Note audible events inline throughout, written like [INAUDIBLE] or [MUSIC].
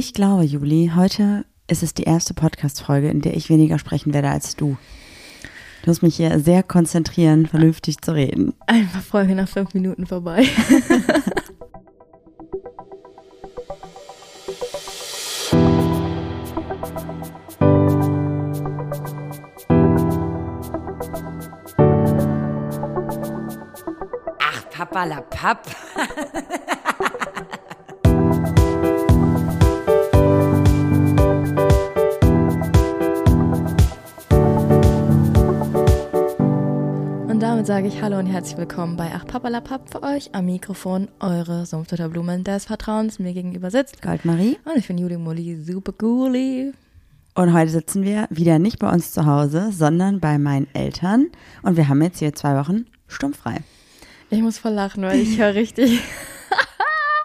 Ich glaube, Juli, heute ist es die erste Podcast-Folge, in der ich weniger sprechen werde als du. Du musst mich hier sehr konzentrieren, vernünftig zu reden. Einfach Folge nach fünf Minuten vorbei. Ach, Papa la Papp. [LAUGHS] sage ich Hallo und herzlich willkommen bei Ach Papalapap für euch am Mikrofon eure Sumpftutterblumen des Vertrauens. Mir gegenüber sitzt Goldmarie. und ich bin Juli Molly, super coolie. Und heute sitzen wir wieder nicht bei uns zu Hause, sondern bei meinen Eltern. Und wir haben jetzt hier zwei Wochen stummfrei. Ich muss voll lachen, weil ich höre richtig, [LAUGHS]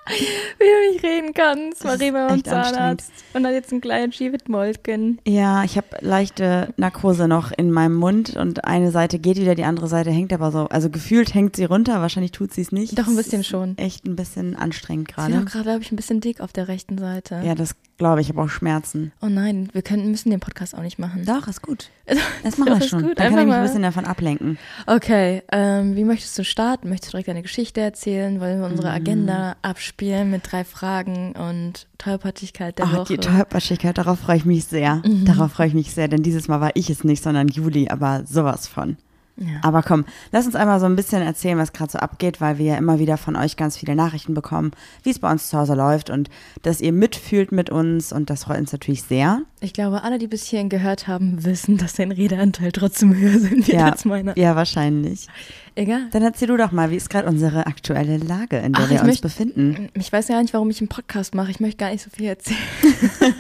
[LAUGHS] wie du nicht reden kannst. Marie ist bei echt uns Zahnarzt und hat jetzt einen kleinen Schiebetmolken. Ja, ich habe leichte Narkose noch in meinem Mund und eine Seite geht wieder, die andere Seite hängt aber so. Also gefühlt hängt sie runter, wahrscheinlich tut sie es nicht. Doch, ein bisschen ist schon. Echt ein bisschen anstrengend Ich gerade. auch gerade, glaube ich, ein bisschen dick auf der rechten Seite. Ja, das glaube ich, habe auch Schmerzen. Oh nein, wir können, müssen den Podcast auch nicht machen. Doch, ist gut. [LAUGHS] Das machen wir schon. gut, Dann kann ich mich ein bisschen davon ablenken. Okay, ähm, wie möchtest du starten? Möchtest du direkt deine Geschichte erzählen? Wollen wir Mm. unsere Agenda abspielen mit drei Fragen und Tollpatschigkeit der Ach, Woche? die Tollpatschigkeit, darauf freue ich mich sehr. Mhm. Darauf freue ich mich sehr, denn dieses Mal war ich es nicht, sondern Juli, aber sowas von. Ja. Aber komm, lass uns einmal so ein bisschen erzählen, was gerade so abgeht, weil wir ja immer wieder von euch ganz viele Nachrichten bekommen, wie es bei uns zu Hause läuft und dass ihr mitfühlt mit uns und das freut uns natürlich sehr. Ich glaube, alle, die bis hierhin gehört haben, wissen, dass dein Redeanteil trotzdem höher sind Ja, als meiner. ja, wahrscheinlich. Egal. Dann erzähl du doch mal, wie ist gerade unsere aktuelle Lage, in der Ach, wir uns möchte- befinden? Ich weiß ja nicht, warum ich einen Podcast mache. Ich möchte gar nicht so viel erzählen. [LAUGHS]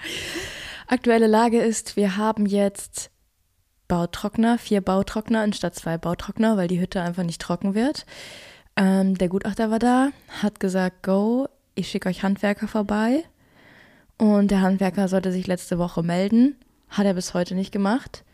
[LAUGHS] Aktuelle Lage ist, wir haben jetzt Bautrockner, vier Bautrockner anstatt zwei Bautrockner, weil die Hütte einfach nicht trocken wird. Ähm, der Gutachter war da, hat gesagt, go, ich schicke euch Handwerker vorbei. Und der Handwerker sollte sich letzte Woche melden. Hat er bis heute nicht gemacht.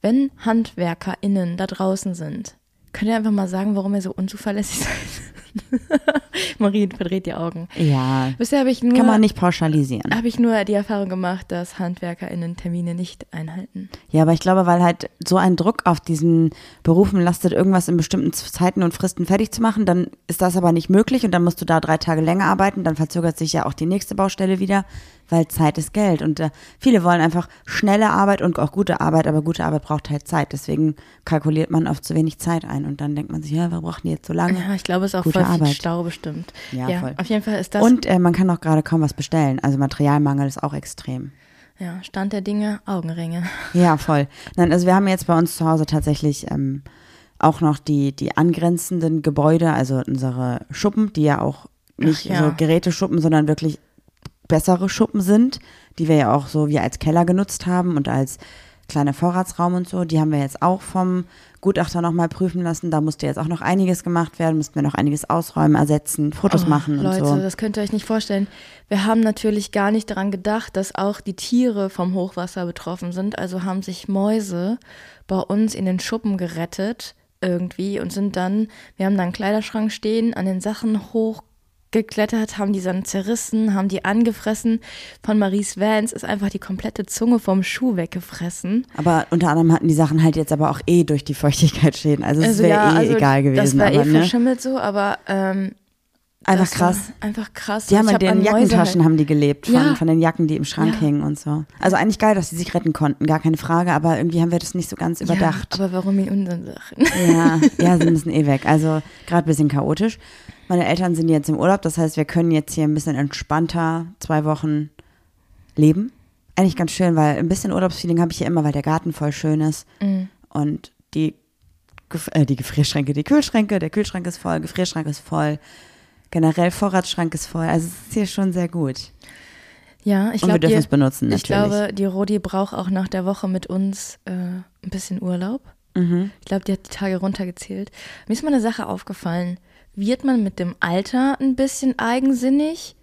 Wenn HandwerkerInnen da draußen sind, könnt ihr einfach mal sagen, warum ihr so unzuverlässig [LAUGHS] seid? [LAUGHS] Marie verdreht die Augen. Ja, Bisher habe ich nur, kann man nicht pauschalisieren. habe ich nur die Erfahrung gemacht, dass HandwerkerInnen Termine nicht einhalten. Ja, aber ich glaube, weil halt so ein Druck auf diesen Berufen lastet, irgendwas in bestimmten Zeiten und Fristen fertig zu machen, dann ist das aber nicht möglich und dann musst du da drei Tage länger arbeiten, dann verzögert sich ja auch die nächste Baustelle wieder, weil Zeit ist Geld und äh, viele wollen einfach schnelle Arbeit und auch gute Arbeit, aber gute Arbeit braucht halt Zeit, deswegen kalkuliert man oft zu wenig Zeit ein und dann denkt man sich, ja, wir brauchen die jetzt so lange. Ja, ich glaube, es ist auch Gute voll viel Arbeit. Stau bestimmt. Ja, voll. auf jeden Fall ist das Und äh, man kann auch gerade kaum was bestellen, also Materialmangel ist auch extrem. ja, Stand der Dinge, Augenringe. [LAUGHS] Ja, voll. Nein, also wir haben jetzt bei uns zu Hause tatsächlich ähm, auch noch die, die angrenzenden Gebäude, also unsere Schuppen, die ja auch nicht Ach ja. so Geräteschuppen, sondern wirklich bessere Schuppen sind, die wir ja auch so wie als Keller genutzt haben und als kleiner Vorratsraum und so. Die haben wir jetzt auch vom Gutachter nochmal prüfen lassen. Da musste jetzt auch noch einiges gemacht werden, mussten wir noch einiges ausräumen, ersetzen, Fotos Oh, machen und Leute, so. das könnt ihr euch nicht vorstellen. Wir haben natürlich gar nicht daran gedacht, dass auch die Tiere vom Hochwasser betroffen sind. Also haben sich Mäuse bei uns in den Schuppen gerettet irgendwie und sind dann, wir haben da einen Kleiderschrank stehen, an den Sachen hochgeklettert, haben die dann zerrissen, haben die angefressen. Von Maries Vans ist einfach die komplette Zunge vom Schuh weggefressen. Aber unter anderem hatten die Sachen halt jetzt aber auch eh durch die Feuchtigkeit Schäden. Also es Also wäre ja, eh also egal gewesen. Das war aber, eh ne? verschimmelt so, aber ähm, Einfach krass. Einfach krass. Die haben Ich in den Jackentaschen halt- haben die gelebt, von, Ja. von den Jacken, die im Schrank Ja. hingen und so. Also eigentlich geil, dass sie sich retten konnten, gar keine Frage, aber irgendwie haben wir das nicht so ganz überdacht. Ja, aber warum in unseren Sachen? Ja, ja, sie [LAUGHS] müssen eh weg. Also gerade ein bisschen chaotisch. Meine Eltern sind jetzt im Urlaub, das heißt, wir können jetzt hier ein bisschen entspannter zwei Wochen leben. Eigentlich ganz schön, weil ein bisschen Urlaubsfeeling habe ich hier immer, weil der Garten voll schön ist Mhm. und die, äh, die Gefrierschränke, die Kühlschränke, der Kühlschrank ist voll, Gefrierschrank ist voll, generell Vorratsschrank ist voll. Also es ist hier schon sehr gut. Ja, ich und wir glaube, dürfen es benutzen ich natürlich. glaube, die Rodi braucht auch nach der Woche mit uns äh, ein bisschen Urlaub. mhm. Ich glaube, die hat die Tage runtergezählt. Mir ist mal eine Sache aufgefallen. Wird man mit dem Alter ein bisschen eigensinnig?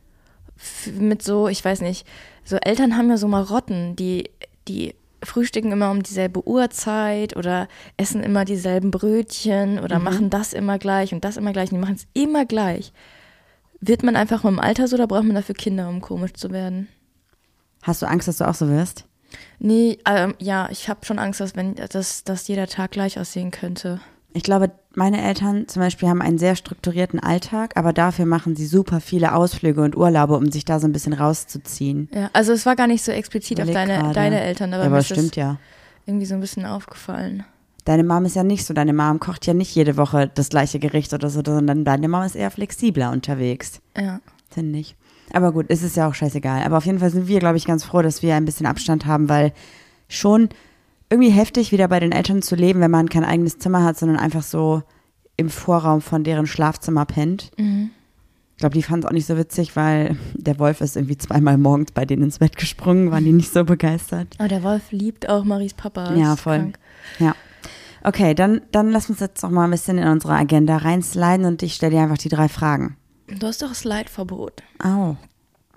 Mit so, ich weiß nicht, so Eltern haben ja so Marotten, die, die frühstücken immer um dieselbe Uhrzeit oder essen immer dieselben Brötchen oder machen das immer gleich und das immer gleich. Und die machen es immer gleich. Wird man einfach mit dem Alter so oder braucht man dafür Kinder, um komisch zu werden? Hast du Angst, dass du auch so wirst? Nee, ähm, ja, ich habe schon Angst, dass, wenn, dass, dass jeder Tag gleich aussehen könnte. Ich glaube, meine Eltern zum Beispiel haben einen sehr strukturierten Alltag, aber dafür machen sie super viele Ausflüge und Urlaube, um sich da so ein bisschen rauszuziehen. Ja, also es war gar nicht so explizit auf deine, gerade. deine Eltern, aber ja, mir aber ist das stimmt ja. irgendwie so ein bisschen aufgefallen. Deine Mom ist ja nicht so. Deine Mom kocht ja nicht jede Woche das gleiche Gericht oder so, sondern deine Mom ist eher flexibler unterwegs, Ja. finde ich. Aber gut, es ist ja auch scheißegal. Aber auf jeden Fall sind wir, glaube ich, ganz froh, dass wir ein bisschen Abstand haben, weil schon irgendwie heftig, wieder bei den Eltern zu leben, wenn man kein eigenes Zimmer hat, sondern einfach so im Vorraum von deren Schlafzimmer pennt. Ich glaube, die fanden es auch nicht so witzig, weil der Wolf ist irgendwie zweimal morgens bei denen ins Bett gesprungen, waren die nicht so begeistert. Aber der Wolf liebt auch Maries Papa. Ja, voll. krank. Ja. Okay, dann, dann lass uns jetzt noch mal ein bisschen in unsere Agenda reinsliden und ich stelle dir einfach die drei Fragen. Du hast doch Slide-Verbot. Au.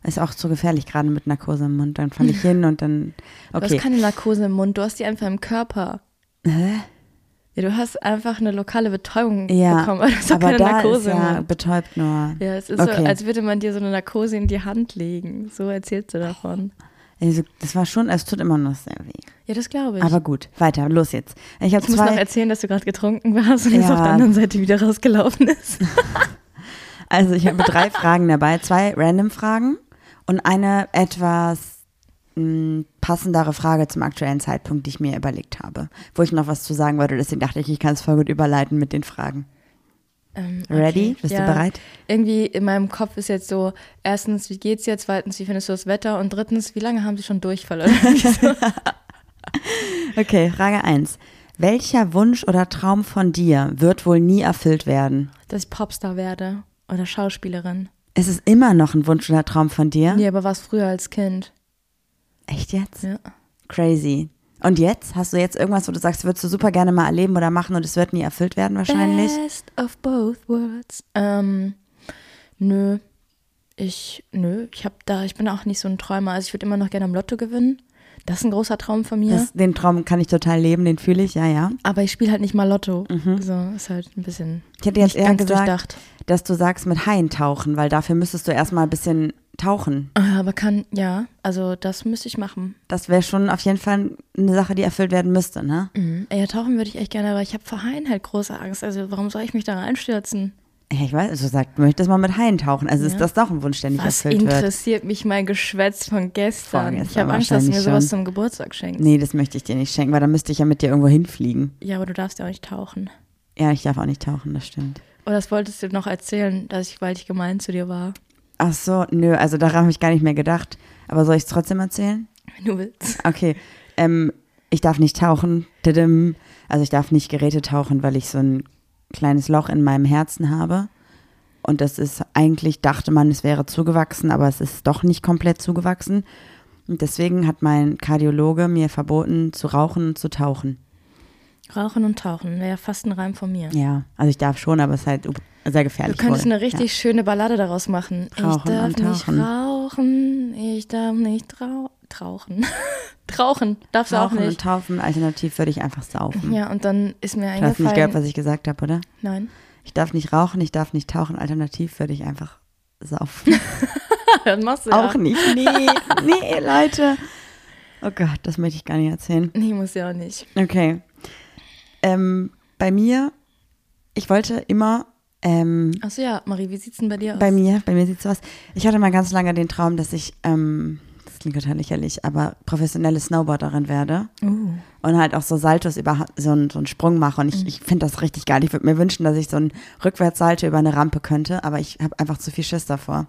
Ist auch zu gefährlich, gerade mit Narkose im Mund. Dann falle ich hin und dann. Du Okay. hast keine Narkose im Mund, du hast die einfach im Körper. Hä? Ja, du hast einfach eine lokale Betäubung Ja, bekommen, du doch aber keine da Narkose ist ja Mund. betäubt nur. Ja, es ist Okay. so, als würde man dir so eine Narkose in die Hand legen. So erzählst du davon. Also, das war schon, es tut immer noch sehr weh. Ja, das glaube ich. Aber gut, weiter, los jetzt. Ich ich muss noch erzählen, dass du gerade getrunken warst und jetzt Ja. auf der anderen Seite wieder rausgelaufen ist. [LAUGHS] Also ich habe drei Fragen dabei, zwei random Fragen und eine etwas mh, passendere Frage zum aktuellen Zeitpunkt, die ich mir überlegt habe, wo ich noch was zu sagen wollte. Deswegen dachte ich, ich kann es voll gut überleiten mit den Fragen. Ähm, Ready? okay. Bist Ja. du bereit? Irgendwie in meinem Kopf ist jetzt so, erstens, wie geht's jetzt? Zweitens, wie findest du das Wetter? Und drittens, wie lange haben sie schon Durchfall? [LAUGHS] Okay, Frage eins. Welcher Wunsch oder Traum von dir wird wohl nie erfüllt werden? Dass ich Popstar werde oder Schauspielerin. Ist es immer noch ein Wunsch oder Traum von dir? Nee, aber war es früher als Kind. Echt jetzt? Ja. Crazy. Und jetzt? Hast du jetzt irgendwas, wo du sagst, würdest du super gerne mal erleben oder machen und es wird nie erfüllt werden wahrscheinlich? Best of both worlds. Ähm, nö. Ich, nö, ich hab da, ich bin auch nicht so ein Träumer. Also ich würde immer noch gerne am Lotto gewinnen. Das ist ein großer Traum von mir. Das, den Traum kann ich total leben, den fühle ich, ja, ja. aber ich spiele halt nicht mal Lotto. So, ist halt ein bisschen Ich hätte jetzt eher gesagt, dass du sagst mit Haien tauchen, weil dafür müsstest du erstmal ein bisschen tauchen. Ah, Aber kann, ja, also das müsste ich machen. Das wäre schon auf jeden Fall eine Sache, die erfüllt werden müsste, ne? Mhm. Ja, tauchen würde ich echt gerne, aber ich habe vor Haien halt große Angst. Also warum soll ich mich da reinstürzen? Ja, ich weiß, du sagst, du möchtest mal mit Haien tauchen. Also ist Ja. das doch ein Wunsch, der nicht Was erfüllt wird. interessiert mich mein Geschwätz von gestern? Vorgestern ich habe Angst, dass du mir sowas schon. zum Geburtstag schenkst. Nee, das möchte ich dir nicht schenken, weil dann müsste ich ja mit dir irgendwo hinfliegen. Ja, aber du darfst ja auch nicht tauchen. Ja, ich darf auch nicht tauchen, das stimmt. Oder das wolltest du noch erzählen, dass ich, weil ich gemein zu dir war. Ach so, nö, also daran habe ich gar nicht mehr gedacht. Aber soll ich es trotzdem erzählen? Wenn du willst. Okay, ähm, ich darf nicht tauchen. Also ich darf nicht Geräte tauchen, weil ich so ein kleines Loch in meinem Herzen habe. Und das ist eigentlich, dachte man, es wäre zugewachsen, aber es ist doch nicht komplett zugewachsen. Und deswegen hat mein Kardiologe mir verboten, zu rauchen und zu tauchen. Rauchen und tauchen wäre ja fast ein Reim von mir. Ja, also ich darf schon, aber es ist halt sehr Du gefährlich. könntest wohl. eine richtig schöne Ballade daraus machen. ich Rauchen darf und nicht rauchen, ich darf nicht trau trauchen. [LAUGHS] Trauchen, darfst du auch Rauchen und nicht. taufen, alternativ würde ich einfach saufen. Ja, und dann ist mir Du hast nicht gehört, eingefallen. was ich gesagt habe, oder? Nein. Ich darf nicht rauchen, ich darf nicht tauchen, alternativ würde ich einfach saufen. [LAUGHS] das machst du Auch ja. nicht. [LAUGHS] Nee, nee, Leute. Oh Gott, das möchte ich gar nicht erzählen. Nee, muss ja auch nicht. Okay. Ähm, bei mir, ich wollte immer, ähm, Achso, ja, Marie, wie sieht's denn bei dir aus? bei mir, bei mir sieht so aus. Ich hatte mal ganz lange den Traum, dass ich, ähm, das klingt total lächerlich, aber professionelle Snowboarderin werde Uh. und halt auch so Saltos über so einen, so einen Sprung mache. Und ich, Mhm. ich finde das richtig geil. Ich würde mir wünschen, dass ich so einen Rückwärtssalto über eine Rampe könnte, aber ich habe einfach zu viel Schiss davor.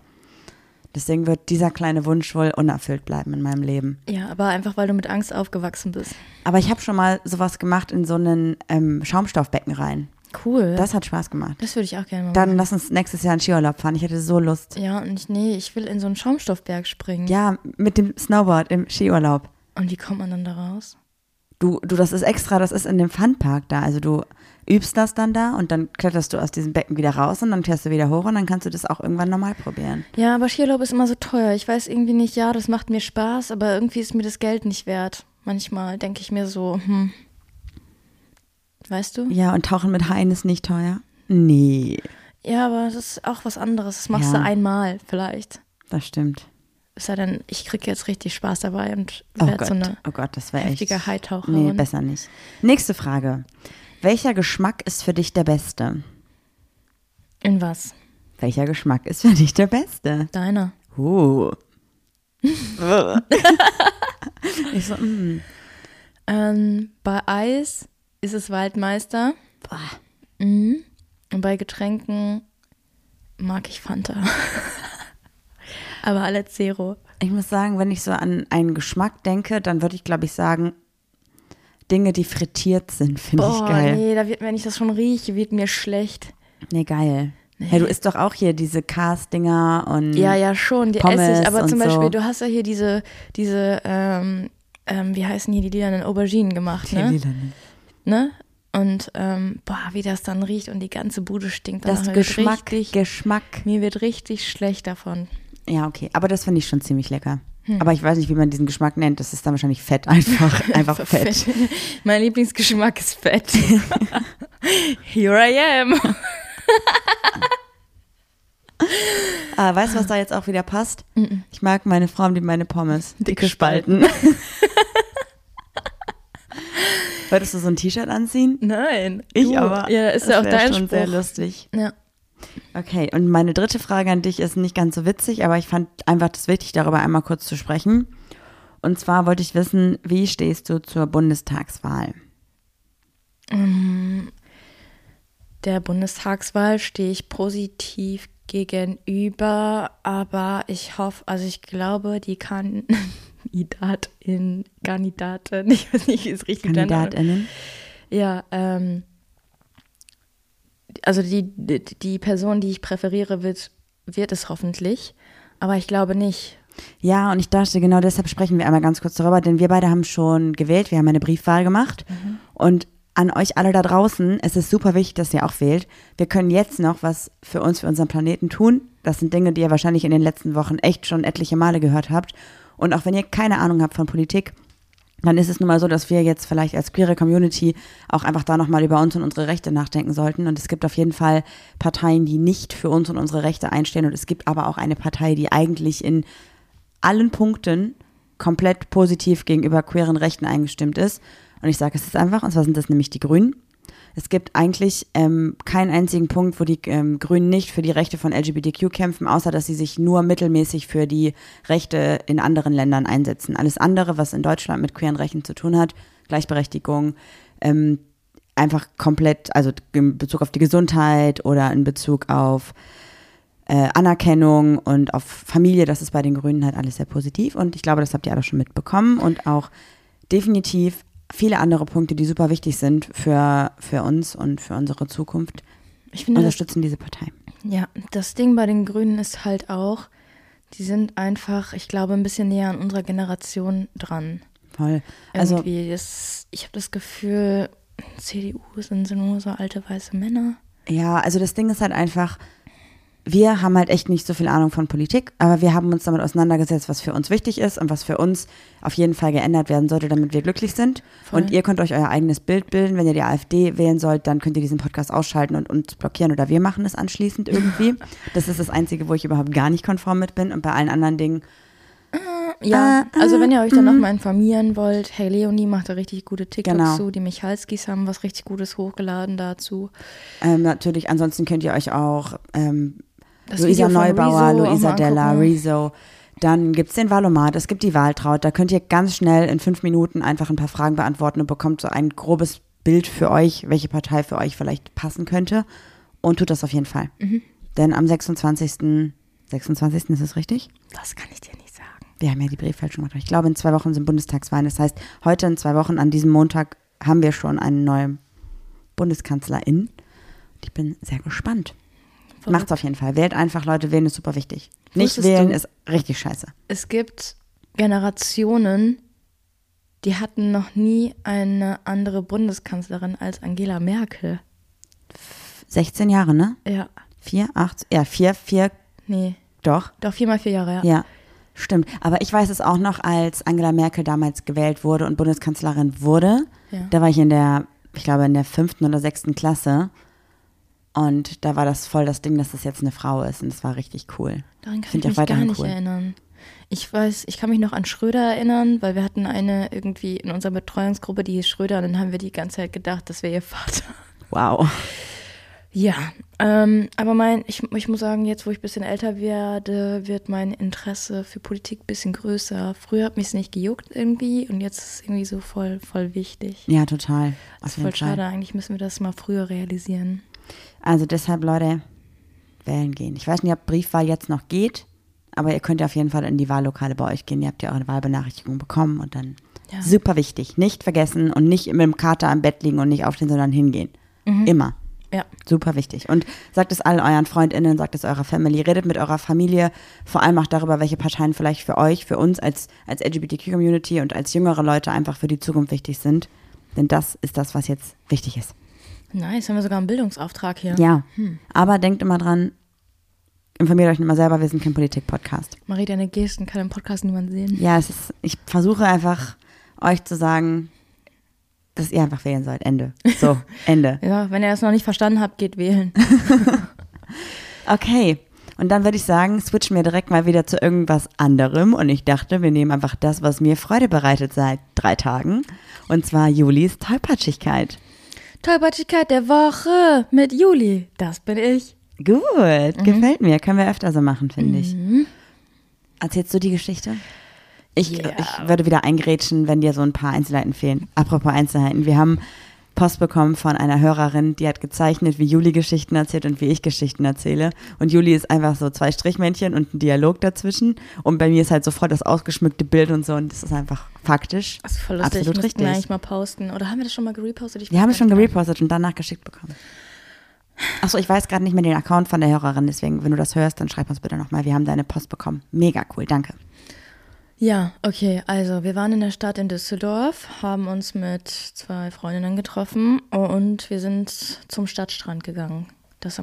Deswegen wird dieser kleine Wunsch wohl unerfüllt bleiben in meinem Leben. Ja, aber einfach, weil du mit Angst aufgewachsen bist. Aber ich habe schon mal sowas gemacht in so einen ähm, Schaumstoffbecken rein. Cool. Das, Das hat Spaß gemacht. würde ich auch gerne mal Dann machen. lass uns nächstes Jahr in Skiurlaub fahren. Ich hätte so Lust. Ja, und ich, nee, ich will in so einen Schaumstoffberg springen. Ja, mit dem Snowboard im Skiurlaub. Und wie kommt man dann da raus? Du, du, das ist extra, das ist in dem Funpark da. Also du übst das dann da und dann kletterst du aus diesem Becken wieder raus und dann fährst du wieder hoch und dann kannst du das auch irgendwann normal probieren. Ja, aber Skiurlaub ist immer so teuer. Ich weiß irgendwie nicht, ja, das macht mir Spaß, aber irgendwie ist mir das Geld nicht wert. Manchmal denke ich mir so, hm. Weißt du? Ja, und Tauchen mit Haien ist nicht teuer? Nee. Ja, aber das ist auch was anderes. Das machst Ja. du einmal vielleicht. Das stimmt. Es sei denn, ich kriege jetzt richtig Spaß dabei und Oh werde Gott, so eine oh Gott, das echt. heftige Hightaucherin. Nee, besser nicht. Nächste Frage. Welcher Geschmack ist für dich der beste? In was? Welcher Geschmack ist für dich der beste? Deiner. Uh. [LAUGHS] [LAUGHS] ich so, mm. Ähm, bei Eis ist es Waldmeister. Boah. Mhm. Und bei Getränken mag ich Fanta. [LAUGHS] Aber alle Zero. Ich muss sagen, wenn ich so an einen Geschmack denke, dann würde ich, glaube ich, sagen, Dinge, die frittiert sind, finde ich geil. nee, da wird, wenn ich das schon rieche, wird mir schlecht. Nee, geil. Hey, du isst doch auch hier diese Cars-Dinger und. Ja, ja, schon, die Pommes esse ich. Aber zum Beispiel, so. du hast ja hier diese, diese, ähm, ähm, wie heißen hier die lilanen Auberginen gemacht, Die ne? Lilanen. Ne? Und ähm, boah, wie das dann riecht und die ganze Bude stinkt danach. Das Geschmack, Richtig, Geschmack. mir wird richtig schlecht davon. Ja, okay. Aber das finde ich schon ziemlich lecker. Hm. Aber ich weiß nicht, wie man diesen Geschmack nennt. Das ist dann wahrscheinlich Fett einfach. [LAUGHS] Einfach Fett. [LAUGHS] mein Lieblingsgeschmack ist Fett. [LAUGHS] Here I am. Ah, weißt du, was da jetzt auch wieder passt? Ich mag meine Form wie meine Pommes. Dicke Spalten. Wolltest du so ein T-Shirt anziehen? Nein. Ich du. aber. Ja, ist Das ja auch dein schon Spruch. sehr lustig. Ja. Okay, und meine dritte Frage an dich ist nicht ganz so witzig, aber ich fand einfach das wichtig, darüber einmal kurz zu sprechen. Und zwar wollte ich wissen, wie stehst du zur Bundestagswahl? Der Bundestagswahl stehe ich positiv gegenüber, aber ich hoffe, also ich glaube, die Kandidatin, Kandidatin, [LAUGHS] ich weiß nicht, wie es richtig. KandidatInnen? Ja, ähm, also die, die, die Person, die ich präferiere, wird, wird es hoffentlich, aber ich glaube nicht. Ja, und ich dachte, genau deshalb sprechen wir einmal ganz kurz darüber, denn wir beide haben schon gewählt, wir haben eine Briefwahl gemacht. Und an euch alle da draußen, es ist super wichtig, dass ihr auch wählt. Wir können jetzt noch was für uns, für unseren Planeten tun. Das sind Dinge, die ihr wahrscheinlich in den letzten Wochen echt schon etliche Male gehört habt. Und auch wenn ihr keine Ahnung habt von Politik, dann ist es nun mal so, dass wir jetzt vielleicht als queere Community auch einfach da nochmal über uns und unsere Rechte nachdenken sollten. Und es gibt auf jeden Fall Parteien, die nicht für uns und unsere Rechte einstehen. Und es gibt aber auch eine Partei, die eigentlich in allen Punkten komplett positiv gegenüber queeren Rechten eingestimmt ist. Und ich sage es jetzt einfach, und zwar sind das nämlich die Grünen. Es gibt eigentlich ähm, keinen einzigen Punkt, wo die ähm, Grünen nicht für die Rechte von LGBTQ kämpfen, außer dass sie sich nur mittelmäßig für die Rechte in anderen Ländern einsetzen. Alles andere, was in Deutschland mit queeren Rechten zu tun hat, Gleichberechtigung, ähm, einfach komplett, also in Bezug auf die Gesundheit oder in Bezug auf äh, Anerkennung und auf Familie, das ist bei den Grünen halt alles sehr positiv. Und ich glaube, das habt ihr alle schon mitbekommen. Und auch definitiv viele andere Punkte, die super wichtig sind für, für uns und für unsere Zukunft, Ich finde, das, unterstützen diese Partei. ja, das Ding bei den Grünen ist halt auch, die sind einfach, ich glaube, ein bisschen näher an unserer Generation dran. Voll. Also, Irgendwie, das, ich habe das Gefühl, CDU sind so nur so alte weiße Männer. ja, also das Ding ist halt einfach, wir haben halt echt nicht so viel Ahnung von Politik, aber wir haben uns damit auseinandergesetzt, was für uns wichtig ist und was für uns auf jeden Fall geändert werden sollte, damit wir glücklich sind. Voll. Und ihr könnt euch euer eigenes Bild bilden. Wenn ihr die AfD wählen sollt, dann könnt ihr diesen Podcast ausschalten und uns blockieren oder wir machen es anschließend irgendwie. [LAUGHS] das ist das Einzige, wo ich überhaupt gar nicht konform mit bin und bei allen anderen Dingen. Ja, Äh, also wenn ihr euch dann mhm. nochmal informieren wollt, hey Leonie macht da richtig gute TikToks Genau. zu, die Michalskis haben was richtig Gutes hochgeladen dazu. Ähm, natürlich, ansonsten könnt ihr euch auch ähm, Das Luisa Video Neubauer, Rezo Luisa Della. Rezo. Dann gibt es den Valomat, es gibt die Wahltraut. Da könnt ihr ganz schnell in fünf Minuten einfach ein paar Fragen beantworten und bekommt so ein grobes Bild für euch, welche Partei für euch vielleicht passen könnte. Und tut das auf jeden Fall. Mhm. Denn am 26. 26. ist es richtig? Das kann ich dir nicht sagen. Wir haben ja die Brieffälschung gemacht. Ich glaube, in zwei Wochen sind Bundestagswahlen. Das heißt, heute in zwei Wochen, an diesem Montag, haben wir schon eine neue Bundeskanzlerin. Und ich bin sehr gespannt. Macht's auf jeden Fall. Wählt einfach, Leute. Wählen ist super wichtig. Nicht wählen du- ist richtig scheiße. Es gibt Generationen, die hatten noch nie eine andere Bundeskanzlerin als Angela Merkel. 16 Jahre, ne? Ja, Vier, acht, ja, vier, vier, nee, doch. doch viermal vier Jahre, ja. Ja, stimmt. Aber ich weiß es auch noch, als Angela Merkel damals gewählt wurde und Bundeskanzlerin wurde. Ja. Da war ich in der, ich glaube, in der fünften oder sechsten Klasse. Und da war das voll das Ding, dass das jetzt eine Frau ist. Und das war richtig cool. Daran kann Find ich ich mich gar nicht cool. erinnern. Ich weiß, ich kann mich noch an Schröder erinnern, weil wir hatten eine irgendwie in unserer Betreuungsgruppe, die hieß Schröder, und dann haben wir die ganze Zeit gedacht, das wäre ihr Vater. Wow. Ja, ähm, aber mein, ich, ich muss sagen, jetzt wo ich ein bisschen älter werde, wird mein Interesse für Politik ein bisschen größer. Früher hat mich es nicht gejuckt irgendwie und jetzt ist es irgendwie so voll, voll wichtig. Ja, total. Das ist voll schade, eigentlich müssen wir das mal früher realisieren. Also deshalb, Leute, wählen gehen. Ich weiß nicht, ob Briefwahl jetzt noch geht, aber ihr könnt ja auf jeden Fall in die Wahllokale bei euch gehen. Ihr habt ja eure Wahlbenachrichtigung bekommen und dann Ja. super wichtig. Nicht vergessen und nicht mit dem Kater am Bett liegen und nicht aufstehen, sondern hingehen. Immer. Ja, Super wichtig. Und sagt es all euren FreundInnen, sagt es eurer Family, redet mit eurer Familie, vor allem auch darüber, welche Parteien vielleicht für euch, für uns als, als LGBTQ-Community und als jüngere Leute einfach für die Zukunft wichtig sind. Denn das ist das, was jetzt wichtig ist. Nice, haben wir sogar einen Bildungsauftrag hier. Ja. Aber denkt immer dran, informiert euch immer selber, wir sind kein Politik-Podcast. Marie, deine Gesten kann im Podcast niemand sehen. Ja, es ist, ich versuche einfach, euch zu sagen, dass ihr einfach wählen sollt. Ende. So, [LAUGHS] Ende. Ja, wenn ihr das noch nicht verstanden habt, geht wählen. [LAUGHS] Okay. Und dann würde ich sagen, switchen wir direkt mal wieder zu irgendwas anderem. Und ich dachte, wir nehmen einfach das, was mir Freude bereitet seit drei Tagen. Und zwar Julis Tollpatschigkeit. Tollpatschigkeit der Woche mit Juli. Das bin ich. Gut, gefällt mir. Können wir öfter so machen, finde ich. Erzählst du die Geschichte? Ich, Ja. ich würde wieder eingrätschen, wenn dir so ein paar Einzelheiten fehlen. Apropos Einzelheiten. Wir haben Post bekommen von einer Hörerin, die hat gezeichnet, wie Juli Geschichten erzählt und wie ich Geschichten erzähle. Und Juli ist einfach so zwei Strichmännchen und ein Dialog dazwischen. Und bei mir ist halt sofort das ausgeschmückte Bild und so. Und das ist einfach faktisch. Das ist voll lustig. Absolut wir richtig. eigentlich mal posten. Oder haben wir das schon mal gerepostet? Ich Wir haben es schon gerepostet und danach geschickt bekommen. Achso, ich weiß gerade nicht mehr den Account von der Hörerin, deswegen, wenn du das hörst, dann schreib uns bitte nochmal. Wir haben deine Post bekommen. Mega cool, danke. Ja, okay. Also, wir waren in der Stadt in Düsseldorf, haben uns mit zwei Freundinnen getroffen und wir sind zum Stadtstrand gegangen. Das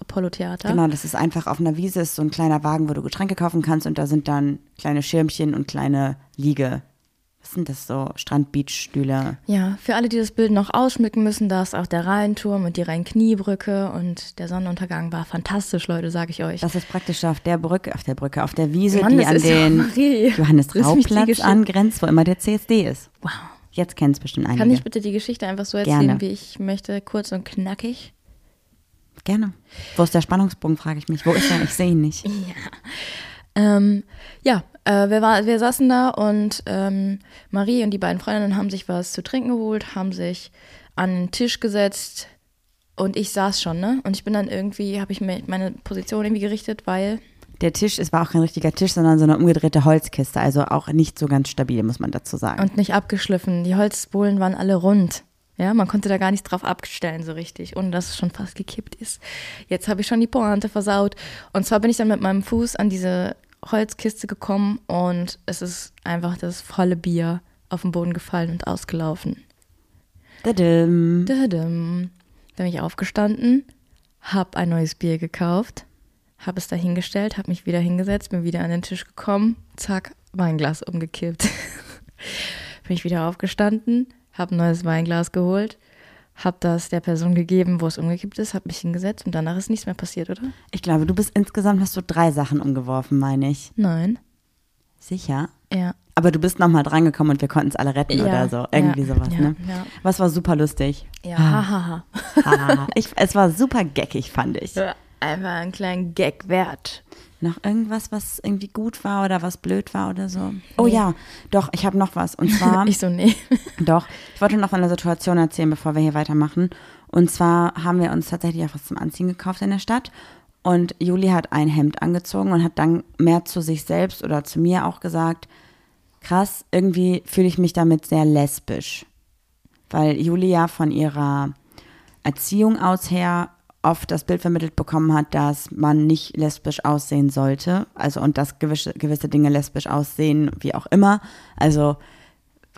Apollo-Theater. Genau, das ist einfach auf einer Wiese, ist so ein kleiner Wagen, wo du Getränke kaufen kannst und da sind dann kleine Schirmchen und kleine Liege. Sind das so? Strand-Beach-Stühle. Ja, für alle, die das Bild noch ausschmücken müssen, da ist auch der Rheinturm und die Rheinkniebrücke und der Sonnenuntergang war fantastisch, Leute, sage ich euch. Das ist praktisch auf der Brücke, auf der Brücke, auf der Wiese, Mann, die an ja den Johannes-Rau-Platz Geschichte- angrenzt, wo immer der CSD ist. Wow. Jetzt kennst bestimmt einige. Kann ich bitte die Geschichte einfach so erzählen, Gerne. wie ich möchte, kurz und knackig? Gerne. Wo ist der Spannungsbogen, frage ich mich. Wo ist er? Ich sehe ihn nicht. [LAUGHS] Ähm, ja, äh, wir, war, wir saßen da und ähm, Marie und die beiden Freundinnen haben sich was zu trinken geholt, haben sich an den Tisch gesetzt und ich saß schon, ne? Und ich bin dann irgendwie, habe ich mir meine Position irgendwie gerichtet, weil Der Tisch, es war auch kein richtiger Tisch, sondern so eine umgedrehte Holzkiste. Also auch nicht so ganz stabil, muss man dazu sagen. und nicht abgeschliffen. Die Holzbohlen waren alle rund. Ja, man konnte da gar nichts drauf abstellen so richtig, ohne dass es schon fast gekippt ist. Jetzt habe ich schon die Pointe versaut. Und zwar bin ich dann mit meinem Fuß an diese Holzkiste gekommen und es ist einfach das volle Bier auf den Boden gefallen und ausgelaufen. Dadum. Dadum. Dann bin ich aufgestanden, habe ein neues Bier gekauft, habe es da hingestellt, habe mich wieder hingesetzt, bin wieder an den Tisch gekommen, zack, Weinglas umgekippt. [LAUGHS] bin ich wieder aufgestanden, habe ein neues Weinglas geholt, habe das der Person gegeben, wo es umgekippt ist, habe mich hingesetzt und danach ist nichts mehr passiert, oder? Ich glaube, du bist insgesamt hast du drei Sachen umgeworfen, meine ich. Nein. Sicher. Ja. Aber du bist nochmal drangekommen und wir konnten es alle retten Ja, oder so. Irgendwie ja, sowas, ja, ne? ja. Was war super lustig. Ja, hahaha. Haha. ich, es war super geckig, fand ich. Einfach einen kleinen Gag wert. Noch irgendwas, was irgendwie gut war oder was blöd war oder so? Oh ja, doch, ich habe noch was. Und [LAUGHS] zwar. Ich so, nee. [LAUGHS] Doch, ich wollte noch von einer Situation erzählen, bevor wir hier weitermachen. Und zwar haben wir uns tatsächlich auch was zum Anziehen gekauft in der Stadt. Und Juli hat ein Hemd angezogen und hat dann mehr zu sich selbst oder zu mir auch gesagt, krass, irgendwie fühle ich mich damit sehr lesbisch. Weil Juli ja von ihrer Erziehung aus her oft das Bild vermittelt bekommen hat, dass man nicht lesbisch aussehen sollte. Also und dass gewisse, gewisse Dinge lesbisch aussehen, wie auch immer. Also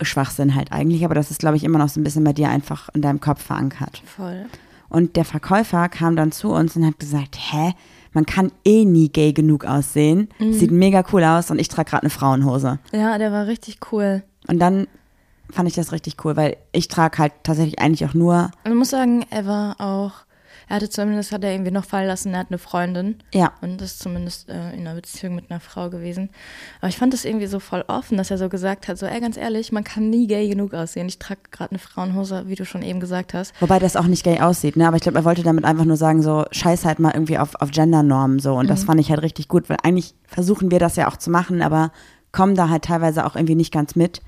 Schwachsinn halt eigentlich, aber das ist, glaube ich, immer noch so ein bisschen bei dir einfach in deinem Kopf verankert. Voll. Und der Verkäufer kam dann zu uns und hat gesagt, hä, man kann eh nie gay genug aussehen. Sieht mega cool aus und ich trage gerade eine Frauenhose. Ja, der war richtig cool. Und dann fand ich das richtig cool, weil ich trage halt tatsächlich eigentlich auch nur, Und ich muss sagen, er war auch, Er hatte zumindest, hat er irgendwie noch fallen lassen, er hat eine Freundin. Ja. Und das ist zumindest äh, in einer Beziehung mit einer Frau gewesen. Aber ich fand das irgendwie so voll offen, dass er so gesagt hat, so, ey, ganz ehrlich, man kann nie gay genug aussehen. Ich trage gerade eine Frauenhose, wie du schon eben gesagt hast. Wobei das auch nicht gay aussieht, ne? Aber ich glaube, er wollte damit einfach nur sagen, so, scheiß halt mal irgendwie auf, auf Gendernormen so. Und das Mhm. fand ich halt richtig gut, weil eigentlich versuchen wir das ja auch zu machen, aber kommen da halt teilweise auch irgendwie nicht ganz mit.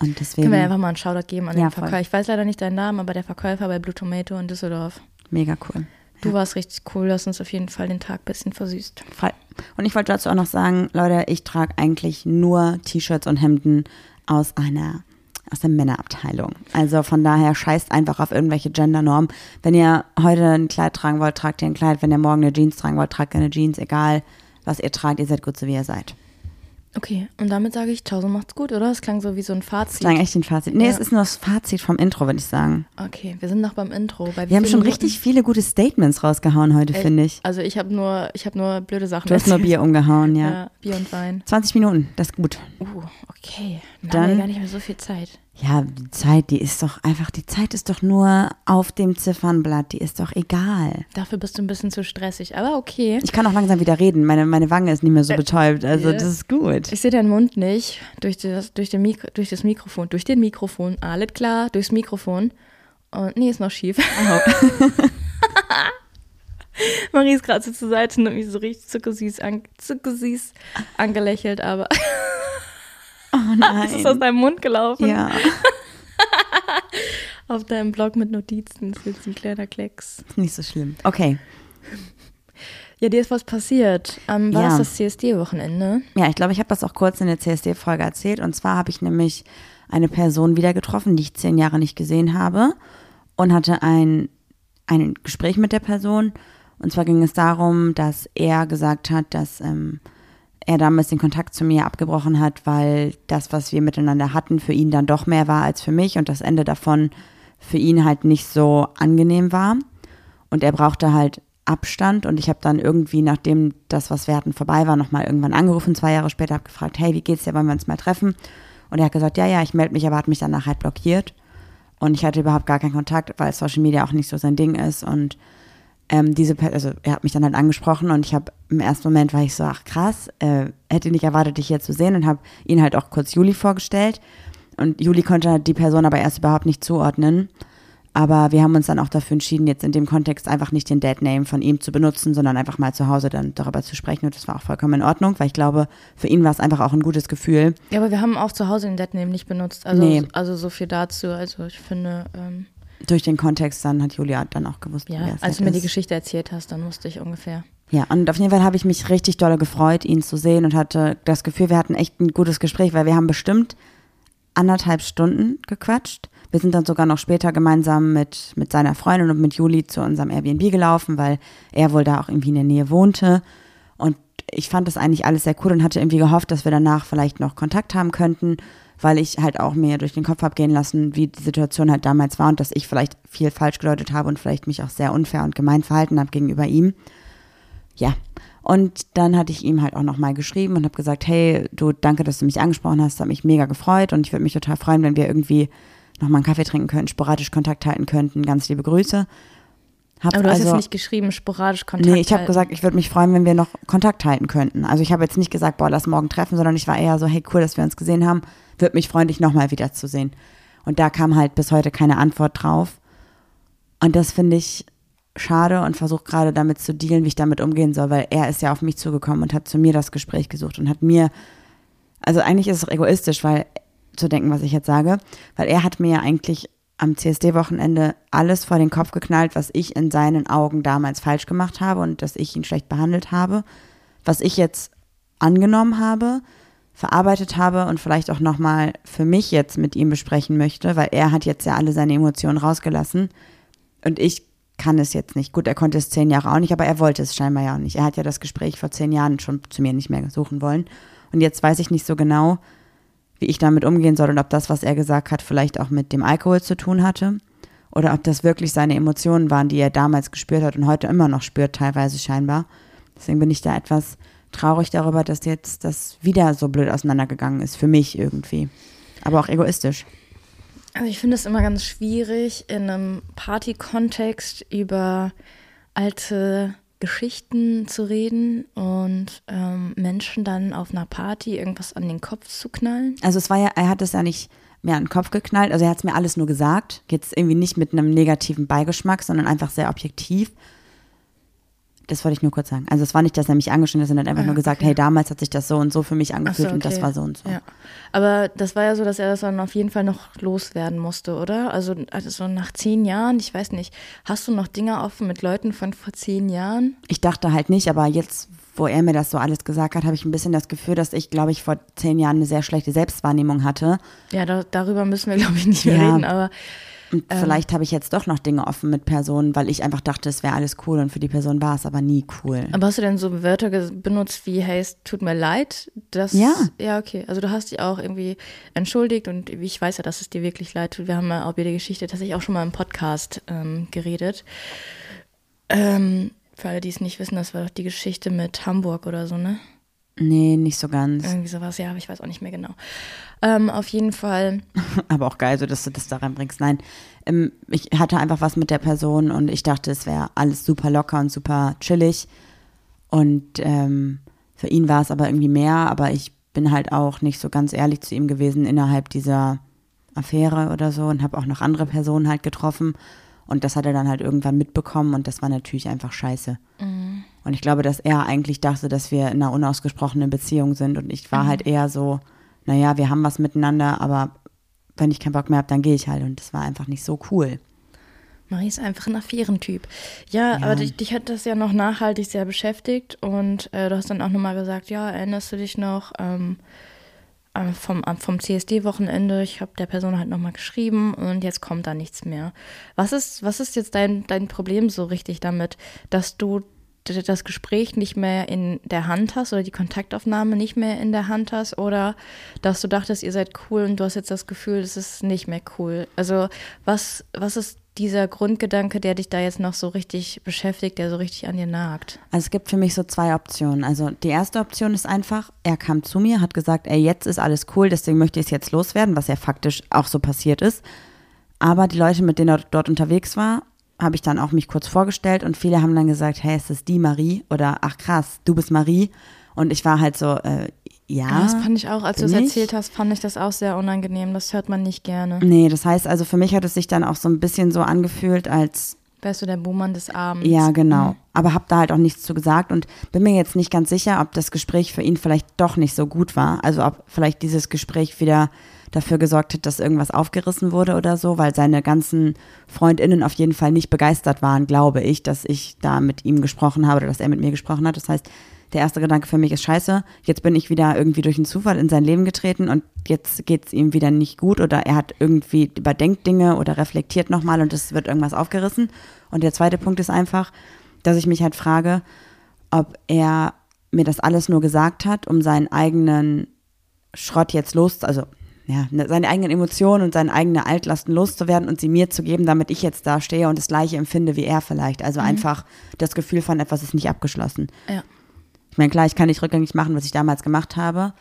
Und deswegen Können wir einfach mal einen Shoutout geben an Ja, den voll. Verkäufer. Ich weiß leider nicht deinen Namen, aber der Verkäufer bei Blue Tomato in Düsseldorf. Mega cool. Du warst richtig cool, du hast uns auf jeden Fall den Tag ein bisschen versüßt. Voll. Und ich wollte dazu auch noch sagen, Leute, ich trage eigentlich nur T-Shirts und Hemden aus einer aus der Männerabteilung. Also von daher scheißt einfach auf irgendwelche Gendernormen. Wenn ihr heute ein Kleid tragen wollt, tragt ihr ein Kleid. Wenn ihr morgen eine Jeans tragen wollt, tragt ihr eine Jeans. Egal, was ihr tragt, ihr seid gut so, wie ihr seid. Okay, und damit sage ich, ciao, so macht's gut, oder? Es klang so wie so ein Das Fazit. klang echt ein Fazit. Nee, Ja. es ist nur das Fazit vom Intro, würde ich sagen. Okay, wir sind noch beim Intro. Wir haben schon Minuten? richtig viele gute Statements rausgehauen heute, finde ich. Also ich habe nur, ich habe nur blöde Sachen. Du hast nur. Bier umgehauen, ja. Ja, Bier und Wein. 20 Minuten, das ist gut. Uh, okay. Dann, Dann- haben wir gar nicht mehr so viel Zeit. Ja, die Zeit, die ist doch einfach, die Zeit ist doch nur auf dem Ziffernblatt, die ist doch egal. Dafür bist du ein bisschen zu stressig, aber okay. Ich kann auch langsam wieder reden, meine, meine Wange ist nicht mehr so betäubt, also das ist gut. Ich sehe deinen Mund nicht durch das, durch, den Mikro, durch das Mikrofon. Durch den Mikrofon. Alles klar, durchs Mikrofon. Und nee, ist noch schief. [LAUGHS] Marie ist gerade so zur Seite und hat mich so richtig zuckersüß, an, zuckersüß angelächelt, aber Oh [LAUGHS] es ist aus nein. deinem Mund gelaufen. Ja, [LAUGHS] Auf deinem Blog mit Notizen ist jetzt ein kleiner Klecks. nicht so schlimm. Okay, Ja, dir ist was passiert. Ähm, war Ja. das das CSD-Wochenende? ja, ich glaube, ich habe das auch kurz in der CSD-Folge erzählt und zwar habe ich nämlich eine Person wieder getroffen, die ich zehn Jahre nicht gesehen habe und hatte ein, ein Gespräch mit der Person und zwar ging es darum, dass er gesagt hat, dass ähm, er damals den Kontakt zu mir abgebrochen hat, weil das, was wir miteinander hatten, für ihn dann doch mehr war als für mich und das Ende davon für ihn halt nicht so angenehm war. Und er brauchte halt Abstand und ich habe dann irgendwie, nachdem das, was wir hatten, vorbei war, nochmal irgendwann angerufen, zwei Jahre später, habe gefragt, hey, wie geht's dir, wollen wir uns mal treffen? Und er hat gesagt, ja, ja, ich melde mich, aber hat mich danach halt blockiert. Und ich hatte überhaupt gar keinen Kontakt, weil Social Media auch nicht so sein Ding ist. Und ähm, diese, also er hat mich dann halt angesprochen und ich habe im ersten Moment war ich so, ach krass, äh, hätte nicht erwartet, dich hier zu sehen und habe ihn halt auch kurz Juli vorgestellt. Und Juli konnte die Person aber erst überhaupt nicht zuordnen. Aber wir haben uns dann auch dafür entschieden, jetzt in dem Kontext einfach nicht den Dead-Name von ihm zu benutzen, sondern einfach mal zu Hause dann darüber zu sprechen. Und das war auch vollkommen in Ordnung, weil ich glaube, für ihn war es einfach auch ein gutes Gefühl. Ja, aber wir haben auch zu Hause den Deadname nicht benutzt. Also, Nee. also so viel dazu. Also ich finde, ähm, Durch den Kontext dann hat Julia dann auch gewusst, ja, wer es als du halt mir die ist. Geschichte erzählt hast, dann wusste ich ungefähr. Ja, und auf jeden Fall habe ich mich richtig dolle gefreut, ihn zu sehen und hatte das Gefühl, wir hatten echt ein gutes Gespräch, weil wir haben bestimmt anderthalb Stunden gequatscht. Wir sind dann sogar noch später gemeinsam mit, mit seiner Freundin und mit Juli zu unserem Airbnb gelaufen, weil er wohl da auch irgendwie in der Nähe wohnte. Und ich fand das eigentlich alles sehr cool und hatte irgendwie gehofft, dass wir danach vielleicht noch Kontakt haben könnten, weil ich halt auch mir durch den Kopf habe gehen lassen, wie die Situation halt damals war und dass ich vielleicht viel falsch gedeutet habe und vielleicht mich auch sehr unfair und gemein verhalten habe gegenüber ihm. Ja. Und dann hatte ich ihm halt auch nochmal geschrieben und habe gesagt, hey, du, danke, dass du mich angesprochen hast, hat mich mega gefreut und ich würde mich total freuen, wenn wir irgendwie nochmal einen Kaffee trinken könnten, sporadisch Kontakt halten könnten. Ganz liebe Grüße. Hab Aber du hast also, jetzt nicht geschrieben, sporadisch Kontakt. Nee, ich habe gesagt, ich würde mich freuen, wenn wir noch Kontakt halten könnten. Also ich habe jetzt nicht gesagt, boah, lass morgen treffen, sondern ich war eher so, hey, cool, dass wir uns gesehen haben. Würde mich freuen, dich nochmal wiederzusehen. Und da kam halt bis heute keine Antwort drauf. Und das finde ich schade und versuche gerade damit zu dealen, wie ich damit umgehen soll, weil er ist ja auf mich zugekommen und hat zu mir das Gespräch gesucht und hat mir, also eigentlich ist es auch egoistisch, weil zu denken, was ich jetzt sage, weil er hat mir ja eigentlich am CSD-Wochenende alles vor den Kopf geknallt, was ich in seinen Augen damals falsch gemacht habe und dass ich ihn schlecht behandelt habe, was ich jetzt angenommen habe, verarbeitet habe und vielleicht auch nochmal für mich jetzt mit ihm besprechen möchte, weil er hat jetzt ja alle seine Emotionen rausgelassen und ich kann es jetzt nicht. Gut, er konnte es zehn Jahre auch nicht, aber er wollte es scheinbar ja auch nicht. Er hat ja das Gespräch vor zehn Jahren schon zu mir nicht mehr suchen wollen. Und jetzt weiß ich nicht so genau, wie ich damit umgehen soll und ob das, was er gesagt hat, vielleicht auch mit dem Alkohol zu tun hatte oder ob das wirklich seine Emotionen waren, die er damals gespürt hat und heute immer noch spürt, teilweise scheinbar. Deswegen bin ich da etwas traurig darüber, dass jetzt das wieder so blöd auseinandergegangen ist, für mich irgendwie. Aber auch egoistisch. Also ich finde es immer ganz schwierig, in einem Party-Kontext über alte Geschichten zu reden und ähm, Menschen dann auf einer Party irgendwas an den Kopf zu knallen. Also es war ja, er hat es ja nicht mir an den Kopf geknallt, also er hat es mir alles nur gesagt, jetzt irgendwie nicht mit einem negativen Beigeschmack, sondern einfach sehr objektiv. Das wollte ich nur kurz sagen. Also es war nicht, dass er mich angeschnitten hat, sondern einfach Ah, nur gesagt, okay. hey, damals hat sich das so und so für mich angefühlt so, und das okay. war so und so. Ja. Aber das war ja so, dass er das dann auf jeden Fall noch loswerden musste, oder? Also, also so nach zehn Jahren, ich weiß nicht, hast du noch Dinge offen mit Leuten von vor zehn Jahren? Ich dachte halt nicht, aber jetzt, wo er mir das so alles gesagt hat, habe ich ein bisschen das Gefühl, dass ich, glaube ich, vor zehn Jahren eine sehr schlechte Selbstwahrnehmung hatte. Ja, da, darüber müssen wir, [LAUGHS] glaube ich, nicht mehr Ja. reden, aber Und Ähm. vielleicht habe ich jetzt doch noch Dinge offen mit Personen, weil ich einfach dachte, es wäre alles cool und für die Person war es aber nie cool. Aber hast du denn so Wörter benutzt wie, hey, es tut mir leid? Das, Ja. Ja, okay. Also du hast dich auch irgendwie entschuldigt und ich weiß ja, dass es dir wirklich leid tut. Wir haben ja auch über die Geschichte tatsächlich auch schon mal im Podcast ähm, geredet. Ähm, für alle, die es nicht wissen, das war doch die Geschichte mit Hamburg oder so, ne? Nee, nicht so ganz. Irgendwie sowas, ja, aber ich weiß auch nicht mehr genau. Ähm, auf jeden Fall, [LAUGHS] Aber auch geil, so dass du das da reinbringst. Nein, ähm, ich hatte einfach was mit der Person und ich dachte, es wäre alles super locker und super chillig. Und ähm, für ihn war es aber irgendwie mehr, aber ich bin halt auch nicht so ganz ehrlich zu ihm gewesen innerhalb dieser Affäre oder so und habe auch noch andere Personen halt getroffen. Und das hat er dann halt irgendwann mitbekommen und das war natürlich einfach scheiße. Und ich glaube, dass er eigentlich dachte, dass wir in einer unausgesprochenen Beziehung sind. Und ich war halt eher so, naja, wir haben was miteinander, aber wenn ich keinen Bock mehr habe, dann gehe ich halt. Und das war einfach nicht so cool. Marie ist einfach ein Affärentyp. Ja, Ja. aber dich, dich hat das ja noch nachhaltig sehr beschäftigt und äh, du hast dann auch nochmal gesagt, ja, erinnerst du dich noch ähm, äh, vom, äh, vom CSD-Wochenende? Ich habe der Person halt nochmal geschrieben und jetzt kommt da nichts mehr. Was ist, was ist jetzt dein, dein Problem so richtig damit, dass du das Gespräch nicht mehr in der Hand hast oder die Kontaktaufnahme nicht mehr in der Hand hast oder dass du dachtest, ihr seid cool und du hast jetzt das Gefühl, es ist nicht mehr cool. Also was, was ist dieser Grundgedanke, der dich da jetzt noch so richtig beschäftigt, der so richtig an dir nagt? Also es gibt für mich so zwei Optionen. Also die erste Option ist einfach, er kam zu mir, hat gesagt, ey, jetzt ist alles cool, deswegen möchte ich es jetzt loswerden, was ja faktisch auch so passiert ist. Aber die Leute, mit denen er dort unterwegs war, habe ich dann auch mich kurz vorgestellt und viele haben dann gesagt, hey, ist das die Marie? Oder ach krass, du bist Marie. Und ich war halt so, äh, ja. Ah, das fand ich auch, als du es erzählt hast, fand ich das auch sehr unangenehm. Das hört man nicht gerne. Nee, das heißt also, für mich hat es sich dann auch so ein bisschen so angefühlt, als Wärst du der Buhmann des Abends? Ja, genau. Aber habe da halt auch nichts zu gesagt und bin mir jetzt nicht ganz sicher, ob das Gespräch für ihn vielleicht doch nicht so gut war. Also ob vielleicht dieses Gespräch wieder dafür gesorgt hat, dass irgendwas aufgerissen wurde oder so, weil seine ganzen FreundInnen auf jeden Fall nicht begeistert waren, glaube ich, dass ich da mit ihm gesprochen habe oder dass er mit mir gesprochen hat. Das heißt, der erste Gedanke für mich ist scheiße. Jetzt bin ich wieder irgendwie durch einen Zufall in sein Leben getreten und jetzt geht es ihm wieder nicht gut oder er hat irgendwie überdenkt Dinge oder reflektiert nochmal und es wird irgendwas aufgerissen. Und der zweite Punkt ist einfach, dass ich mich halt frage, ob er mir das alles nur gesagt hat, um seinen eigenen Schrott jetzt los, also ja, ne, seine eigenen Emotionen und seine eigene Altlasten loszuwerden und sie mir zu geben, damit ich jetzt da stehe und das gleiche empfinde wie er vielleicht. Also einfach das Gefühl von etwas ist nicht abgeschlossen. Ja. Ich meine, klar, ich kann nicht rückgängig machen, was ich damals gemacht habe,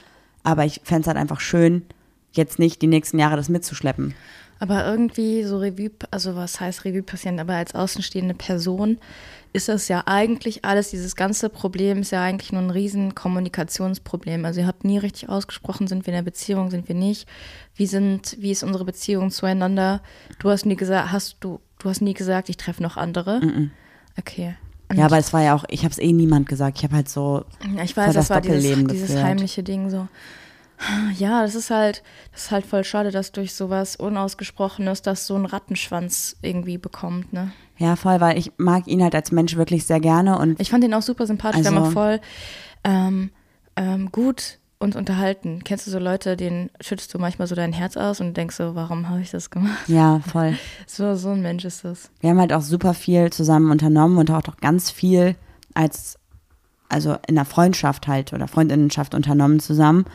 aber ich fände es halt einfach schön, jetzt nicht die nächsten Jahre das mitzuschleppen. Aber irgendwie so Revue, also was heißt Revue passieren, aber als außenstehende Person ist das ja eigentlich alles, dieses ganze Problem ist ja eigentlich nur ein riesen Kommunikationsproblem. Also ihr habt nie richtig ausgesprochen, sind wir in einer Beziehung, sind wir nicht. Wie sind, wie ist unsere Beziehung zueinander? Du hast nie gesagt, hast du, du hast nie gesagt, ich treffe noch andere. Okay. Und Ja, aber es war ja auch, ich habe es eh niemand gesagt. Ich habe halt so ja, ich weiß, das war dieses, dieses heimliche Ding so. Ja, das ist halt, das ist halt voll schade, dass durch sowas Unausgesprochenes das so einen Rattenschwanz irgendwie bekommt, ne? Ja, voll, weil ich mag ihn halt als Mensch wirklich sehr gerne und Ich fand ihn auch super sympathisch, Also- voll ähm, ähm, gut uns unterhalten. Kennst du so Leute, denen schüttest du manchmal so dein Herz aus und denkst so, warum habe ich das gemacht? ja, voll. [LAUGHS] So, so ein Mensch ist das. Wir haben halt auch super viel zusammen unternommen und auch doch ganz viel als, also in der Freundschaft halt oder Freundinnenschaft unternommen zusammen.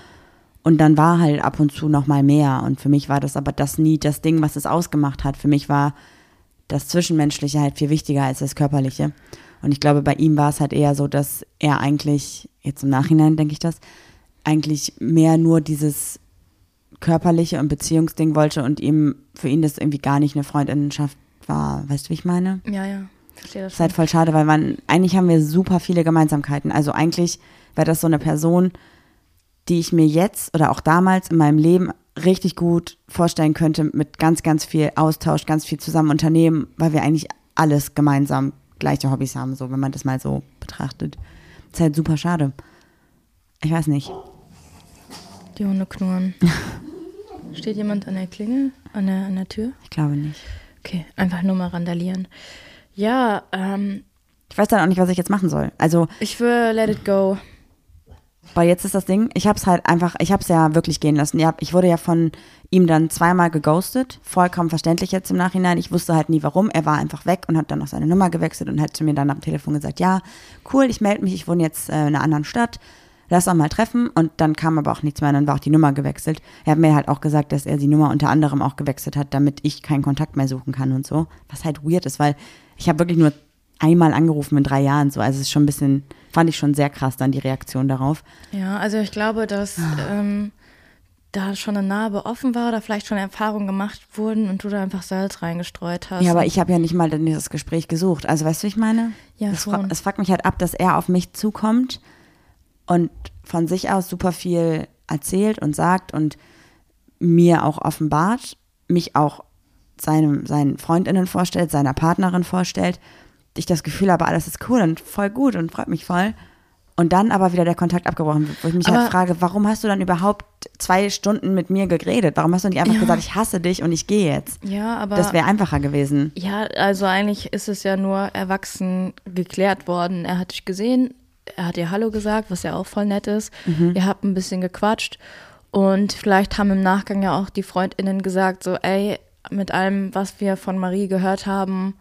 Und dann war halt ab und zu noch mal mehr. Und für mich war das aber das nie das Ding, was es ausgemacht hat. Für mich war das Zwischenmenschliche halt viel wichtiger als das Körperliche. Und ich glaube, bei ihm war es halt eher so, dass er eigentlich, jetzt im Nachhinein denke ich das, eigentlich mehr nur dieses körperliche und Beziehungsding wollte und ihm für ihn das irgendwie gar nicht eine Freundinnenschaft war. Weißt du, wie ich meine? Ja, ja. Verstehe das Das ist halt voll schade, weil man, eigentlich haben wir super viele Gemeinsamkeiten. Also eigentlich wäre das so eine Person, die ich mir jetzt oder auch damals in meinem Leben richtig gut vorstellen könnte, mit ganz, ganz viel Austausch, ganz viel zusammen unternehmen, weil wir eigentlich alles gemeinsam gleiche Hobbys haben, so wenn man das mal so betrachtet. ist halt super schade. Ich weiß nicht. Die Hunde knurren. [LAUGHS] Steht jemand an der Klingel? An der, an der Tür? Ich glaube nicht. Okay, einfach nur mal randalieren. Ja, ähm, Ich weiß dann auch nicht, was ich jetzt machen soll. Also, ich will let it go. Weil jetzt ist das Ding, ich habe es halt einfach, ich habe es ja wirklich gehen lassen. Ich wurde ja von ihm dann zweimal geghostet. Vollkommen verständlich jetzt im Nachhinein. Ich wusste halt nie warum. Er war einfach weg und hat dann noch seine Nummer gewechselt und hat zu mir dann am Telefon gesagt, ja, cool, ich melde mich, ich wohne jetzt äh, in einer anderen Stadt. Lass auch mal treffen. Und dann kam aber auch nichts mehr, dann war auch die Nummer gewechselt. Er hat mir halt auch gesagt, dass er die Nummer unter anderem auch gewechselt hat, damit ich keinen Kontakt mehr suchen kann und so. Was halt weird ist, weil ich habe wirklich nur einmal angerufen in drei Jahren so. Also es ist schon ein bisschen, fand ich schon sehr krass dann die Reaktion darauf. Ja, also ich glaube, dass ähm, da schon eine Narbe offen war oder vielleicht schon Erfahrungen gemacht wurden und du da einfach Salz reingestreut hast. Ja, aber ich habe ja nicht mal dieses Gespräch gesucht. Also weißt du, wie ich meine? Ja, es, fra schon. es fragt mich halt ab, dass er auf mich zukommt und von sich aus super viel erzählt und sagt und mir auch offenbart, mich auch seinem, seinen Freundinnen vorstellt, seiner Partnerin vorstellt. Ich das Gefühl habe, alles ist cool und voll gut und freut mich voll. Und dann aber wieder der Kontakt abgebrochen wird, wo ich mich Aber- halt frage, warum hast du dann überhaupt zwei Stunden mit mir geredet? Warum hast du nicht einfach Ja. gesagt, ich hasse dich und ich gehe jetzt? ja, aber Das wäre einfacher gewesen. ja, also eigentlich ist es ja nur erwachsen geklärt worden. Er hat dich gesehen, er hat dir Hallo gesagt, was ja auch voll nett ist. Ihr habt ein bisschen gequatscht und vielleicht haben im Nachgang ja auch die Freundinnen gesagt, so, ey, mit allem, was wir von Marie gehört haben,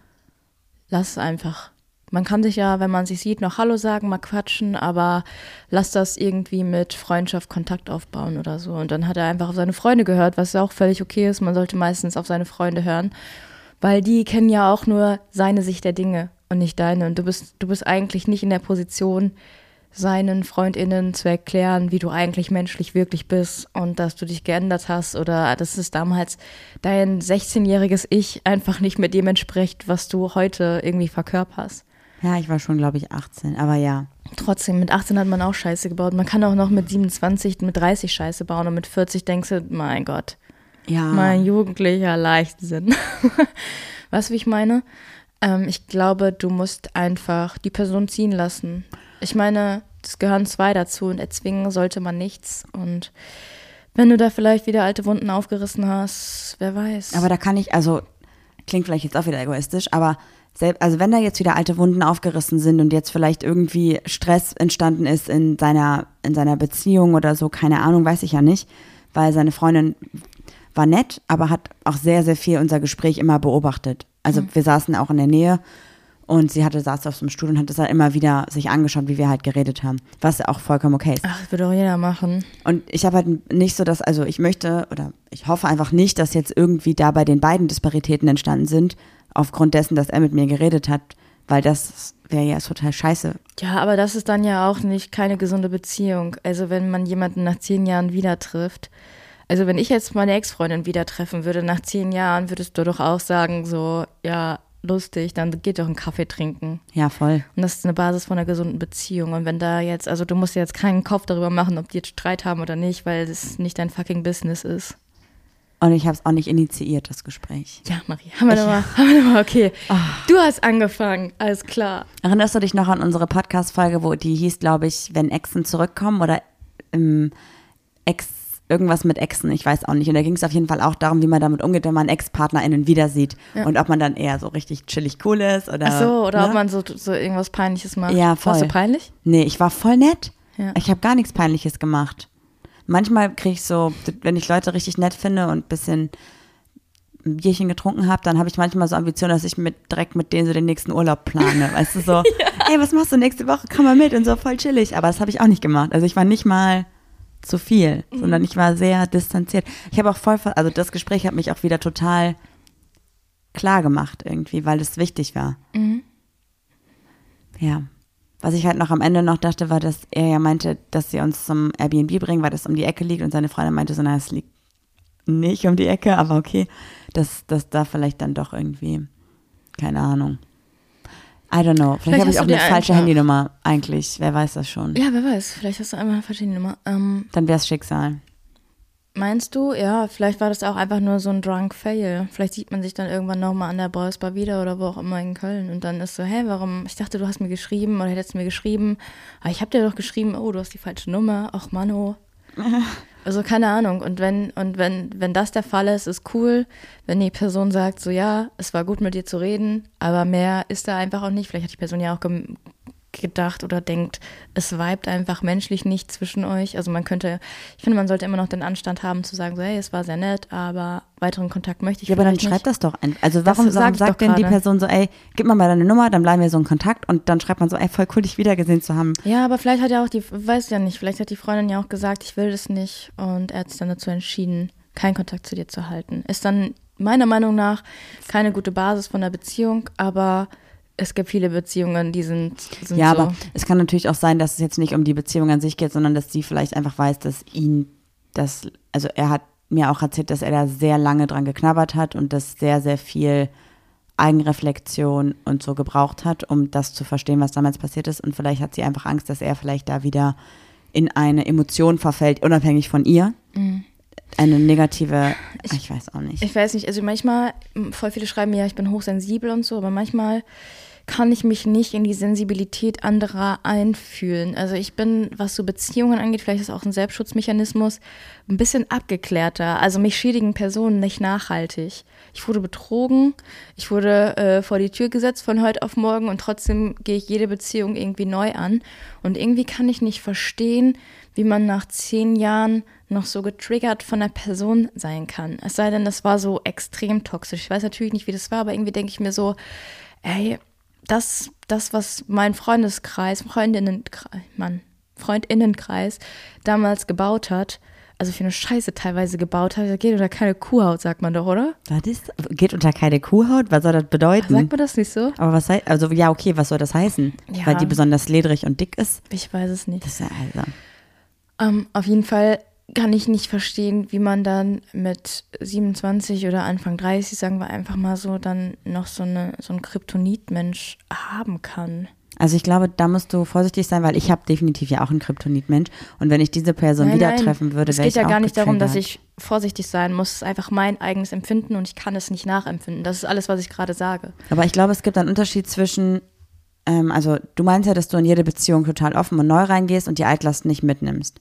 lass es einfach. Man kann sich ja, wenn man sich sieht, noch Hallo sagen, mal quatschen, aber lass das irgendwie mit Freundschaft Kontakt aufbauen oder so. Und dann hat er einfach auf seine Freunde gehört, was ja auch völlig okay ist. Man sollte meistens auf seine Freunde hören, weil die kennen ja auch nur seine Sicht der Dinge und nicht deine. Und du bist, du bist eigentlich nicht in der Position, seinen FreundInnen zu erklären, wie du eigentlich menschlich wirklich bist und dass du dich geändert hast oder dass es damals dein 16-jähriges Ich einfach nicht mit dem entspricht, was du heute irgendwie verkörperst. Ja, ich war schon, glaube ich, 18, aber ja. Trotzdem, mit 18 hat man auch Scheiße gebaut. Man kann auch noch mit 27, mit 30 Scheiße bauen und mit 40 denkst du, mein Gott, Ja. mein jugendlicher Leichtsinn. [LAUGHS] weißt du, wie ich meine? Ähm, ich glaube, du musst einfach die Person ziehen lassen. Ich meine, es gehören zwei dazu und erzwingen sollte man nichts. Und wenn du da vielleicht wieder alte Wunden aufgerissen hast, wer weiß. aber da kann ich, also, klingt vielleicht jetzt auch wieder egoistisch, aber selbst, also wenn da jetzt wieder alte Wunden aufgerissen sind und jetzt vielleicht irgendwie Stress entstanden ist in seiner, in seiner Beziehung oder so, keine Ahnung, weiß ich ja nicht, weil seine Freundin war nett, aber hat auch sehr, sehr viel unser Gespräch immer beobachtet. Also wir saßen auch in der Nähe und sie hatte, saß auf so einem Stuhl und hat es dann immer wieder sich angeschaut, wie wir halt geredet haben, was ja auch vollkommen okay ist. Ach, das würde auch jeder machen. Und ich habe halt nicht so, dass, also ich möchte oder ich hoffe einfach nicht, dass jetzt irgendwie da bei den beiden Disparitäten entstanden sind, aufgrund dessen, dass er mit mir geredet hat, weil das wäre ja total scheiße. Ja, aber das ist dann ja auch nicht keine gesunde Beziehung. Also wenn man jemanden nach zehn Jahren wieder trifft. Also wenn ich jetzt meine Ex-Freundin wieder treffen würde nach zehn Jahren, würdest du doch auch sagen, so, ja, lustig, dann geht doch einen Kaffee trinken. Ja, voll. Und das ist eine Basis von einer gesunden Beziehung. Und wenn da jetzt, also du musst dir jetzt keinen Kopf darüber machen, ob die jetzt Streit haben oder nicht, weil das nicht dein fucking Business ist. Und ich habe es auch nicht initiiert, das Gespräch. Ja, Marie, haben wir nochmal, haben wir nochmal, okay. Du hast angefangen, alles klar. Erinnerst du dich noch an unsere Podcast-Folge, wo die hieß, glaube ich, wenn Exen zurückkommen oder ähm, Ex, irgendwas mit Exen, ich weiß auch nicht. Und da ging es auf jeden Fall auch darum, wie man damit umgeht, wenn man Ex-PartnerInnen wieder sieht. Ja. Und ob man dann eher so richtig chillig cool ist oder. Ach so, oder ne? ob man so, so irgendwas Peinliches macht. Ja, voll. Warst du peinlich? Nee, ich war voll nett. Ja. Ich habe gar nichts Peinliches gemacht. Manchmal kriege ich so, wenn ich Leute richtig nett finde und ein bisschen ein Bierchen getrunken habe, dann habe ich manchmal so Ambitionen, dass ich mit direkt mit denen so den nächsten Urlaub plane. Weißt du, so, [LAUGHS] ey, was machst du nächste Woche? Komm mal mit und so voll chillig. Aber das habe ich auch nicht gemacht. Also ich war nicht mal zu viel, sondern ich war sehr distanziert. Ich habe auch voll, also das Gespräch hat mich auch wieder total klar gemacht irgendwie, weil es wichtig war. Ja. Was ich halt noch am Ende noch dachte, war, dass er ja meinte, dass sie uns zum Airbnb bringen, weil das um die Ecke liegt und seine Freundin meinte so, na, es liegt nicht um die Ecke, aber okay, dass, dass da vielleicht dann doch irgendwie, keine Ahnung. I don't know. Vielleicht, Vielleicht habe ich auch eine falsche einfach- Handynummer eigentlich. Wer weiß das schon. Ja, wer weiß, vielleicht hast du einmal eine falsche Nummer. Ähm, Dann wäre es Schicksal. meinst du, ja, vielleicht war das auch einfach nur so ein Drunk Fail. Vielleicht sieht man sich dann irgendwann nochmal an der Boys Bar wieder oder wo auch immer in Köln und dann ist so, hey, warum, ich dachte, du hast mir geschrieben oder hättest mir geschrieben, aber ich habe dir doch geschrieben, oh, du hast die falsche Nummer, ach Mano. [LAUGHS] Also keine Ahnung. Und wenn, und wenn, wenn das der Fall ist, ist cool, wenn die Person sagt, so ja, es war gut mit dir zu reden, aber mehr ist da einfach auch nicht. Vielleicht hat die Person ja auch gedacht oder denkt, es vibet einfach menschlich nicht zwischen euch. Also man könnte, ich finde, man sollte immer noch den Anstand haben zu sagen, so hey, es war sehr nett, aber weiteren Kontakt möchte ich Ja, aber dann schreibt nicht. das doch. ein- Also warum, sag warum sagt denn die gerade. Person so, ey, gib mir mal deine Nummer, dann bleiben wir so in Kontakt und dann schreibt man so, ey, voll cool, dich wiedergesehen zu haben. Ja, aber vielleicht hat ja auch die, weiß ja nicht, vielleicht hat die Freundin ja auch gesagt, ich will das nicht und er hat sich dann dazu entschieden, keinen Kontakt zu dir zu halten. Ist dann meiner Meinung nach keine gute Basis von der Beziehung, aber es gibt viele Beziehungen, die sind, sind Ja, so. aber es kann natürlich auch sein, dass es jetzt nicht um die Beziehung an sich geht, sondern dass sie vielleicht einfach weiß, dass ihn das, also er hat mir auch erzählt, dass er da sehr lange dran geknabbert hat und das sehr, sehr viel Eigenreflexion und so gebraucht hat, um das zu verstehen, was damals passiert ist. Und vielleicht hat sie einfach Angst, dass er vielleicht da wieder in eine Emotion verfällt, unabhängig von ihr. Eine negative, ich, weiß auch nicht. Ich weiß nicht, also manchmal, voll viele schreiben ja, ich bin hochsensibel und so, aber manchmal kann ich mich nicht in die Sensibilität anderer einfühlen. Also ich bin, was so Beziehungen angeht, vielleicht ist auch ein Selbstschutzmechanismus, ein bisschen abgeklärter. Also mich schädigen Personen nicht nachhaltig. Ich wurde betrogen, ich wurde äh, vor die Tür gesetzt von heute auf morgen und trotzdem gehe ich jede Beziehung irgendwie neu an. Und irgendwie kann ich nicht verstehen, wie man nach zehn Jahren noch so getriggert von der Person sein kann. Es sei denn, das war so extrem toxisch. Ich weiß natürlich nicht, wie das war, aber irgendwie denke ich mir so, ey, das, das, was mein Freundeskreis, Freundinnenkreis, Mann, Freundinnenkreis damals gebaut hat, also für eine Scheiße teilweise gebaut hat, geht unter keine Kuhhaut, sagt man doch, oder? Was ist, geht unter keine Kuhhaut? Was soll das bedeuten? Sagt man das nicht so? Aber was heißt, also ja, okay, was soll das heißen? Ja. Weil die besonders ledrig und dick ist? Ich weiß es nicht. Das ist ja also. Ähm, auf jeden Fall kann ich nicht verstehen, wie man dann mit 27 oder Anfang 30, sagen wir einfach mal so, dann noch so, eine, so einen Kryptonit-Mensch haben kann. Also ich glaube, da musst du vorsichtig sein, weil ich habe definitiv ja auch einen Kryptonit-Mensch. Und wenn ich diese Person wieder treffen würde, es wäre geht ich ja auch gar nicht darum, dass ich vorsichtig sein muss. Es ist einfach mein eigenes Empfinden und ich kann es nicht nachempfinden. Das ist alles, was ich gerade sage. Aber ich glaube, es gibt einen Unterschied zwischen, ähm, also du meinst ja, dass du in jede Beziehung total offen und neu reingehst und die Altlasten nicht mitnimmst.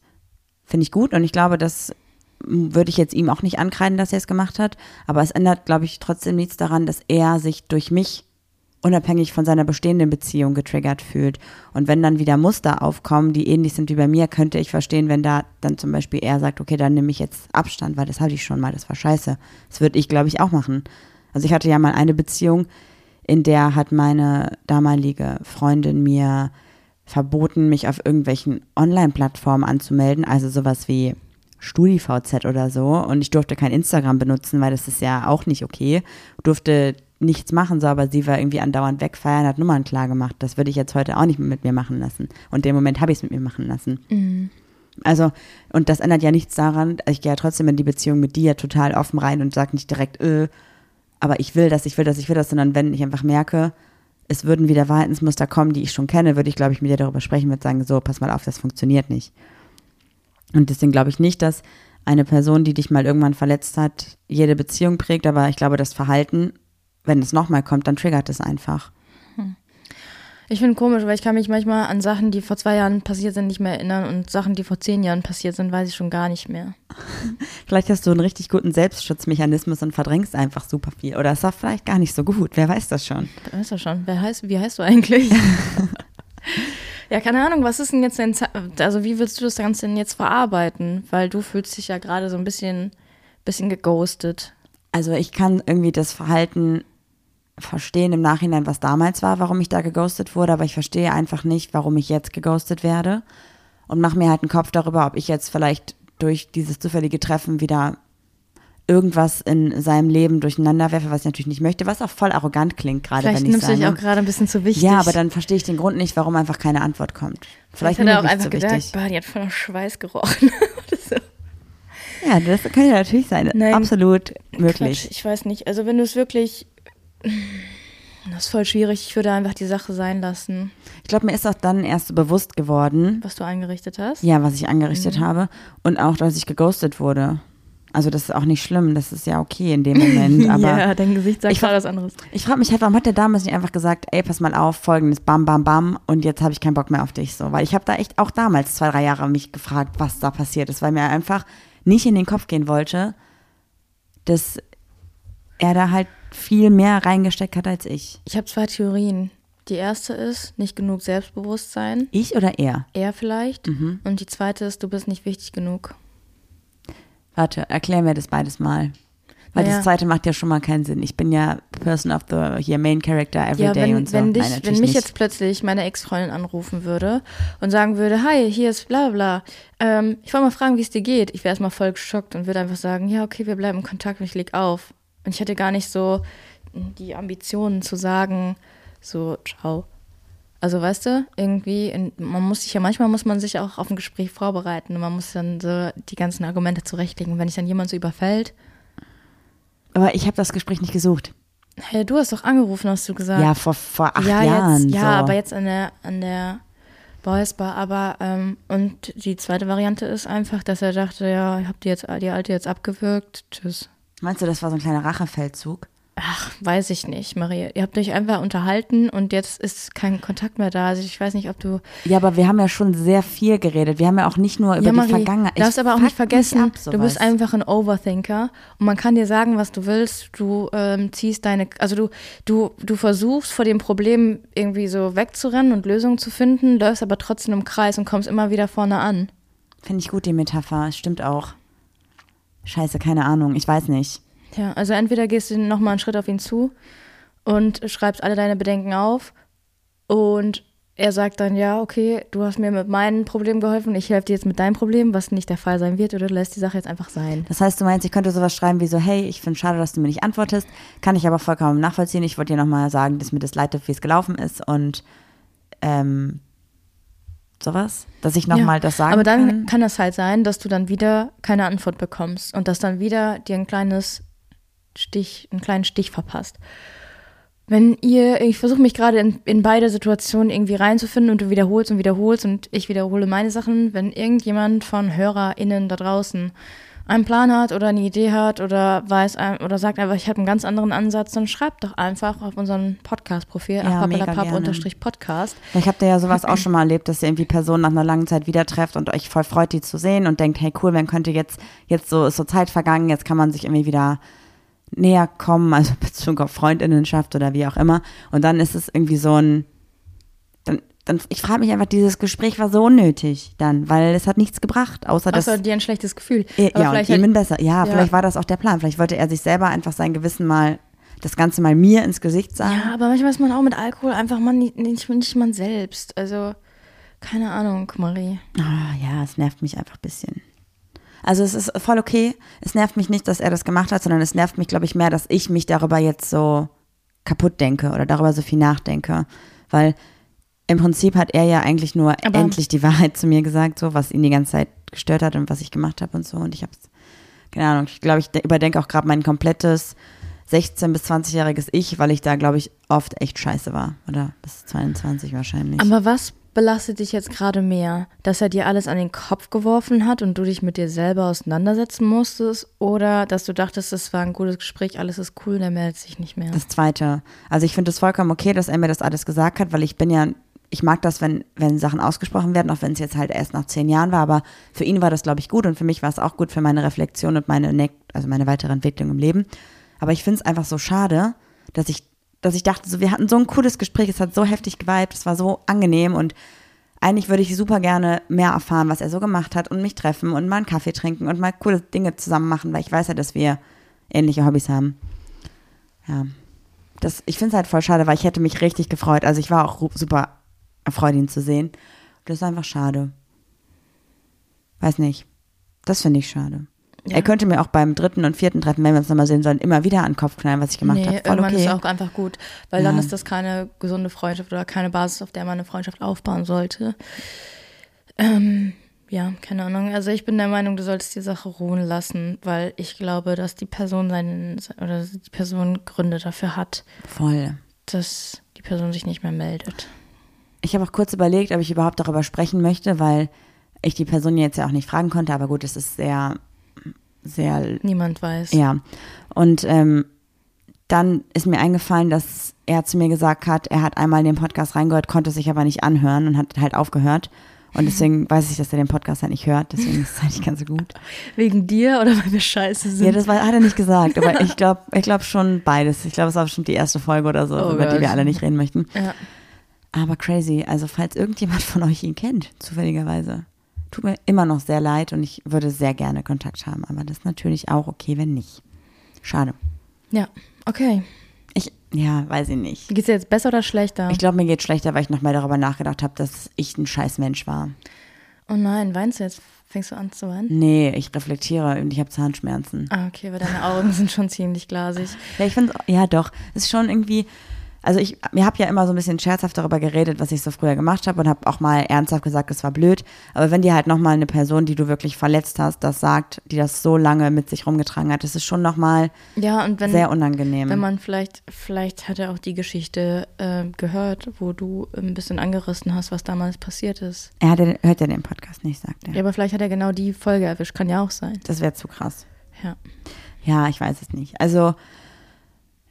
Finde ich gut und ich glaube, das würde ich jetzt ihm auch nicht ankreiden, dass er es gemacht hat. Aber es ändert, glaube ich, trotzdem nichts daran, dass er sich durch mich unabhängig von seiner bestehenden Beziehung getriggert fühlt. Und wenn dann wieder Muster aufkommen, die ähnlich sind wie bei mir, könnte ich verstehen, wenn da dann zum Beispiel er sagt, okay, dann nehme ich jetzt Abstand, weil das hatte ich schon mal, das war scheiße. Das würde ich, glaube ich, auch machen. Also ich hatte ja mal eine Beziehung, in der hat meine damalige Freundin mir verboten, mich auf irgendwelchen Online-Plattformen anzumelden, also sowas wie StudiVZ oder so. Und ich durfte kein Instagram benutzen, weil das ist ja auch nicht okay. Durfte nichts machen, so, aber sie war irgendwie andauernd wegfeiern, hat Nummern klar gemacht. Das würde ich jetzt heute auch nicht mehr mit mir machen lassen. Und dem Moment habe ich es mit mir machen lassen. Also, und das ändert ja nichts daran, ich gehe ja trotzdem in die Beziehung mit dir total offen rein und sage nicht direkt, äh, aber ich will das, ich will das, ich will das, sondern wenn ich einfach merke, es würden wieder Verhaltensmuster kommen, die ich schon kenne, würde ich, glaube ich, mit dir darüber sprechen, würde sagen, so, pass mal auf, das funktioniert nicht. Und deswegen glaube ich nicht, dass eine Person, die dich mal irgendwann verletzt hat, jede Beziehung prägt, aber ich glaube, das Verhalten, wenn es nochmal kommt, dann triggert es einfach. Ich finde komisch, weil ich kann mich manchmal an Sachen, die vor zwei Jahren passiert sind, nicht mehr erinnern und Sachen, die vor zehn Jahren passiert sind, weiß ich schon gar nicht mehr. [LAUGHS] Vielleicht hast du einen richtig guten Selbstschutzmechanismus und verdrängst einfach super viel. Oder es war vielleicht gar nicht so gut, wer weiß das schon. Da weißt du schon. Wer heißt, wie heißt du eigentlich? [LAUGHS] ja, keine Ahnung, was ist denn jetzt dein, Ze- also wie willst du das Ganze denn jetzt verarbeiten? Weil du fühlst dich ja gerade so ein bisschen, bisschen geghostet. Also ich kann irgendwie das Verhalten verstehen im Nachhinein, was damals war, warum ich da geghostet wurde, aber ich verstehe einfach nicht, warum ich jetzt geghostet werde und mache mir halt einen Kopf darüber, ob ich jetzt vielleicht durch dieses zufällige Treffen wieder irgendwas in seinem Leben durcheinander werfe, was ich natürlich nicht möchte, was auch voll arrogant klingt, gerade Vielleicht wenn ich nimmst du dich auch gerade ein bisschen zu wichtig. Ja, aber dann verstehe ich den Grund nicht, warum einfach keine Antwort kommt. Vielleicht, Vielleicht hat er auch einfach gedacht, bah, die hat voller Schweiß gerochen. [LAUGHS] So. Ja, das kann ja natürlich sein. Nein. Absolut möglich. Quatsch, ich weiß nicht. Also wenn du es wirklich. Das ist voll schwierig. Ich würde einfach die Sache sein lassen, Ich glaube, mir ist auch dann erst so bewusst geworden, was du eingerichtet hast. ja, was ich angerichtet Mhm. habe und auch, dass ich geghostet wurde. Also das ist auch nicht schlimm, das ist ja okay in dem Moment. [LAUGHS] Aber ja, dein Gesicht sagt gerade was anderes. ich frage mich halt, warum hat der damals nicht einfach gesagt, ey, pass mal auf, folgendes, bam, bam, bam und jetzt habe ich keinen Bock mehr auf dich so. Weil ich habe da echt auch damals zwei, drei Jahre mich gefragt, was da passiert ist, weil mir einfach nicht in den Kopf gehen wollte, dass er da halt viel mehr reingesteckt hat als ich. Ich habe zwei Theorien. Die erste ist, nicht genug Selbstbewusstsein. Ich oder er? Er vielleicht. Mhm. Und die zweite ist, du bist nicht wichtig genug. Warte, erklär mir das beides mal. Weil Naja. das zweite macht ja schon mal keinen Sinn. Ich bin ja Person of the hier Main Character every ja, day wenn, und so. wenn, dich, Nein, wenn mich nicht. jetzt plötzlich meine Ex-Freundin anrufen würde und sagen würde, hi, hier ist bla bla bla, ähm, ich wollte mal fragen, wie es dir geht. Ich wäre erstmal voll geschockt und würde einfach sagen, ja, okay, wir bleiben in Kontakt und ich leg auf. Und ich hätte gar nicht so die Ambitionen zu sagen, so, ciao. Also weißt du, irgendwie, in, man muss sich ja, manchmal muss man sich auch auf ein Gespräch vorbereiten und man muss dann so die ganzen Argumente zurechtlegen. Und wenn dich dann jemand so überfällt, Aber ich habe das Gespräch nicht gesucht. hey, du hast doch angerufen, hast du gesagt. Ja, vor, vor acht ja, Jahren. Jetzt, ja, so. aber jetzt an der, an der Boys Bar. Aber, ähm, und die zweite Variante ist einfach, dass er dachte, ja, ich hab die jetzt, die alte jetzt abgewürgt. Tschüss. Meinst du, das war so ein kleiner Rachefeldzug? Ach, weiß ich nicht, Maria. Ihr habt euch einfach unterhalten und jetzt ist kein Kontakt mehr da. Also ich weiß nicht, ob du. Ja, aber wir haben ja schon sehr viel geredet. Wir haben ja auch nicht nur über ja, die Marie, Vergangenheit. darfst Ich aber auch nicht vergessen, ab, du bist einfach ein Overthinker und man kann dir sagen, was du willst. Du ähm, ziehst deine, also du, du, du versuchst vor dem Problem irgendwie so wegzurennen und Lösungen zu finden, läufst aber trotzdem im Kreis und kommst immer wieder vorne an. Finde ich gut, die Metapher. Es Stimmt auch. Scheiße, keine Ahnung. Ich weiß nicht. Ja, also entweder gehst du nochmal einen Schritt auf ihn zu und schreibst alle deine Bedenken auf und er sagt dann, ja, okay, du hast mir mit meinem Problem geholfen, ich helfe dir jetzt mit deinem Problem, was nicht der Fall sein wird, oder du lässt die Sache jetzt einfach sein. Das heißt, du meinst, ich könnte sowas schreiben wie so, hey, ich finde schade, dass du mir nicht antwortest. Kann ich aber vollkommen nachvollziehen. Ich wollte dir nochmal sagen, dass mir das leid tut, wie es gelaufen ist und ähm, sowas. Dass ich nochmal Ja, das sagen Aber dann kann. kann das halt sein, dass du dann wieder keine Antwort bekommst und dass dann wieder dir ein kleines Stich, einen kleinen Stich verpasst. Wenn ihr, ich versuche mich gerade in, in beide Situationen irgendwie reinzufinden und du wiederholst und wiederholst und ich wiederhole meine Sachen, wenn irgendjemand von HörerInnen da draußen einen Plan hat oder eine Idee hat oder weiß oder sagt einfach, ich habe einen ganz anderen Ansatz, dann schreibt doch einfach auf unseren Podcast-Profil, Ja. Vielleicht habt ihr ja sowas auch schon mal erlebt, dass ihr irgendwie Personen nach einer langen Zeit wieder trefft und euch voll freut, die zu sehen und denkt, hey cool, man könnte jetzt, jetzt so ist so Zeit vergangen, jetzt kann man sich irgendwie wieder näher kommen, also [LAUGHS] Bezug auf Freundinnenschaft oder wie auch immer. Und dann ist es irgendwie so ein, dann, dann ich frage mich einfach, dieses Gespräch war so unnötig dann, weil es hat nichts gebracht, außer dass. Außer dir ein schlechtes Gefühl. ja, Aber und vielleicht ihm besser. Ja, ja. vielleicht war das auch der Plan. Vielleicht wollte er sich selber einfach sein Gewissen mal, das Ganze mal mir ins Gesicht sagen. Ja, aber manchmal ist man auch mit Alkohol einfach man nicht, nicht, nicht man selbst. Also, keine Ahnung, Marie. Ah, ja, es nervt mich einfach ein bisschen. Also es ist voll okay. Es nervt mich nicht, dass er das gemacht hat, sondern es nervt mich, glaube ich, mehr, dass ich mich darüber jetzt so kaputt denke oder darüber so viel nachdenke. Weil im Prinzip hat er ja eigentlich nur Aber- endlich die Wahrheit zu mir gesagt, so was ihn die ganze Zeit gestört hat und was ich gemacht habe und so. Und ich habe keine Ahnung, ich glaube, ich de- überdenke auch gerade mein komplettes 16- bis 20-jähriges Ich, weil ich da, glaube ich, oft echt scheiße war. Oder bis 22 wahrscheinlich. Aber was belastet dich jetzt gerade mehr? Dass er dir alles an den Kopf geworfen hat und du dich mit dir selber auseinandersetzen musstest? Oder dass du dachtest, es war ein gutes Gespräch, alles ist cool, der meldet sich nicht mehr? Das zweite. Also ich finde es vollkommen okay, dass er mir das alles gesagt hat, weil ich bin ja, ich mag das, wenn, wenn Sachen ausgesprochen werden, auch wenn es jetzt halt erst nach zehn Jahren war, aber für ihn war das, glaube ich, gut und für mich war es auch gut für meine Reflexion und meine, ne also meine weitere Entwicklung im Leben. Aber ich finde es einfach so schade, dass ich, dass ich dachte, so, wir hatten so ein cooles Gespräch, es hat so heftig geweibt, es war so angenehm und eigentlich würde ich super gerne mehr erfahren, was er so gemacht hat und mich treffen und mal einen Kaffee trinken und mal coole Dinge zusammen machen, weil ich weiß ja, dass wir ähnliche Hobbys haben. Ja. Das, ich finde es halt voll schade, weil ich hätte mich richtig gefreut. Also ich war auch super erfreut, ihn zu sehen. Das ist einfach schade. Weiß nicht. Das finde ich schade. Ja. Er könnte mir auch beim dritten und vierten Treffen, wenn wir uns nochmal sehen sollen, immer wieder an den Kopf knallen, was ich gemacht nee, habe. Voll okay. ist auch einfach gut, weil dann Ja. ist das keine gesunde Freundschaft oder keine Basis, auf der man eine Freundschaft aufbauen sollte. Ähm, ja, keine Ahnung. Also ich bin der Meinung, du solltest die Sache ruhen lassen, weil ich glaube, dass die Person seinen oder die Person Gründe dafür hat, Voll. dass die Person sich nicht mehr meldet. Ich habe auch kurz überlegt, ob ich überhaupt darüber sprechen möchte, weil ich die Person jetzt ja auch nicht fragen konnte, aber gut, es ist sehr, sehr, Niemand weiß. ja. Und ähm, dann ist mir eingefallen, dass er zu mir gesagt hat, er hat einmal in den Podcast reingehört, konnte sich aber nicht anhören und hat halt aufgehört. Und deswegen [LAUGHS] weiß ich, dass er den Podcast halt nicht hört, deswegen ist es halt nicht ganz so gut. Wegen dir oder weil wir scheiße sind? Ja, das war, hat er nicht gesagt, aber ich glaube ich glaub schon beides. Ich glaube, es war bestimmt die erste Folge oder so, Oh über die Gott. wir alle nicht reden möchten. ja. Aber crazy. Also, falls irgendjemand von euch ihn kennt, zufälligerweise, tut mir immer noch sehr leid und ich würde sehr gerne Kontakt haben. Aber das ist natürlich auch okay, wenn nicht. Schade. ja, okay. Ich, ja, weiß ich nicht. Geht's dir jetzt besser oder schlechter? Ich glaube, mir geht schlechter, weil ich noch mehr darüber nachgedacht habe, dass ich ein scheiß Mensch war. oh nein, weinst du jetzt? Fängst du an zu weinen? Nee, ich reflektiere und ich habe Zahnschmerzen. Ah, okay, weil deine Augen [LAUGHS] sind schon ziemlich glasig. Ja, ich finde ja doch. Es ist schon irgendwie. Also ich, mir habe ja immer so ein bisschen scherzhaft darüber geredet, was ich so früher gemacht habe und habe auch mal ernsthaft gesagt, es war blöd. Aber wenn dir halt nochmal eine Person, die du wirklich verletzt hast, das sagt, die das so lange mit sich rumgetragen hat, das ist schon nochmal Ja, und wenn, sehr unangenehm. wenn man vielleicht, vielleicht hat er auch die Geschichte äh, gehört, wo du ein bisschen angerissen hast, was damals passiert ist. er hat, ja- hört ja den Podcast nicht, sagt er. Ja, aber vielleicht hat er genau die Folge erwischt, kann ja auch sein. Das wäre zu krass. Ja. Ja, ich weiß es nicht. Also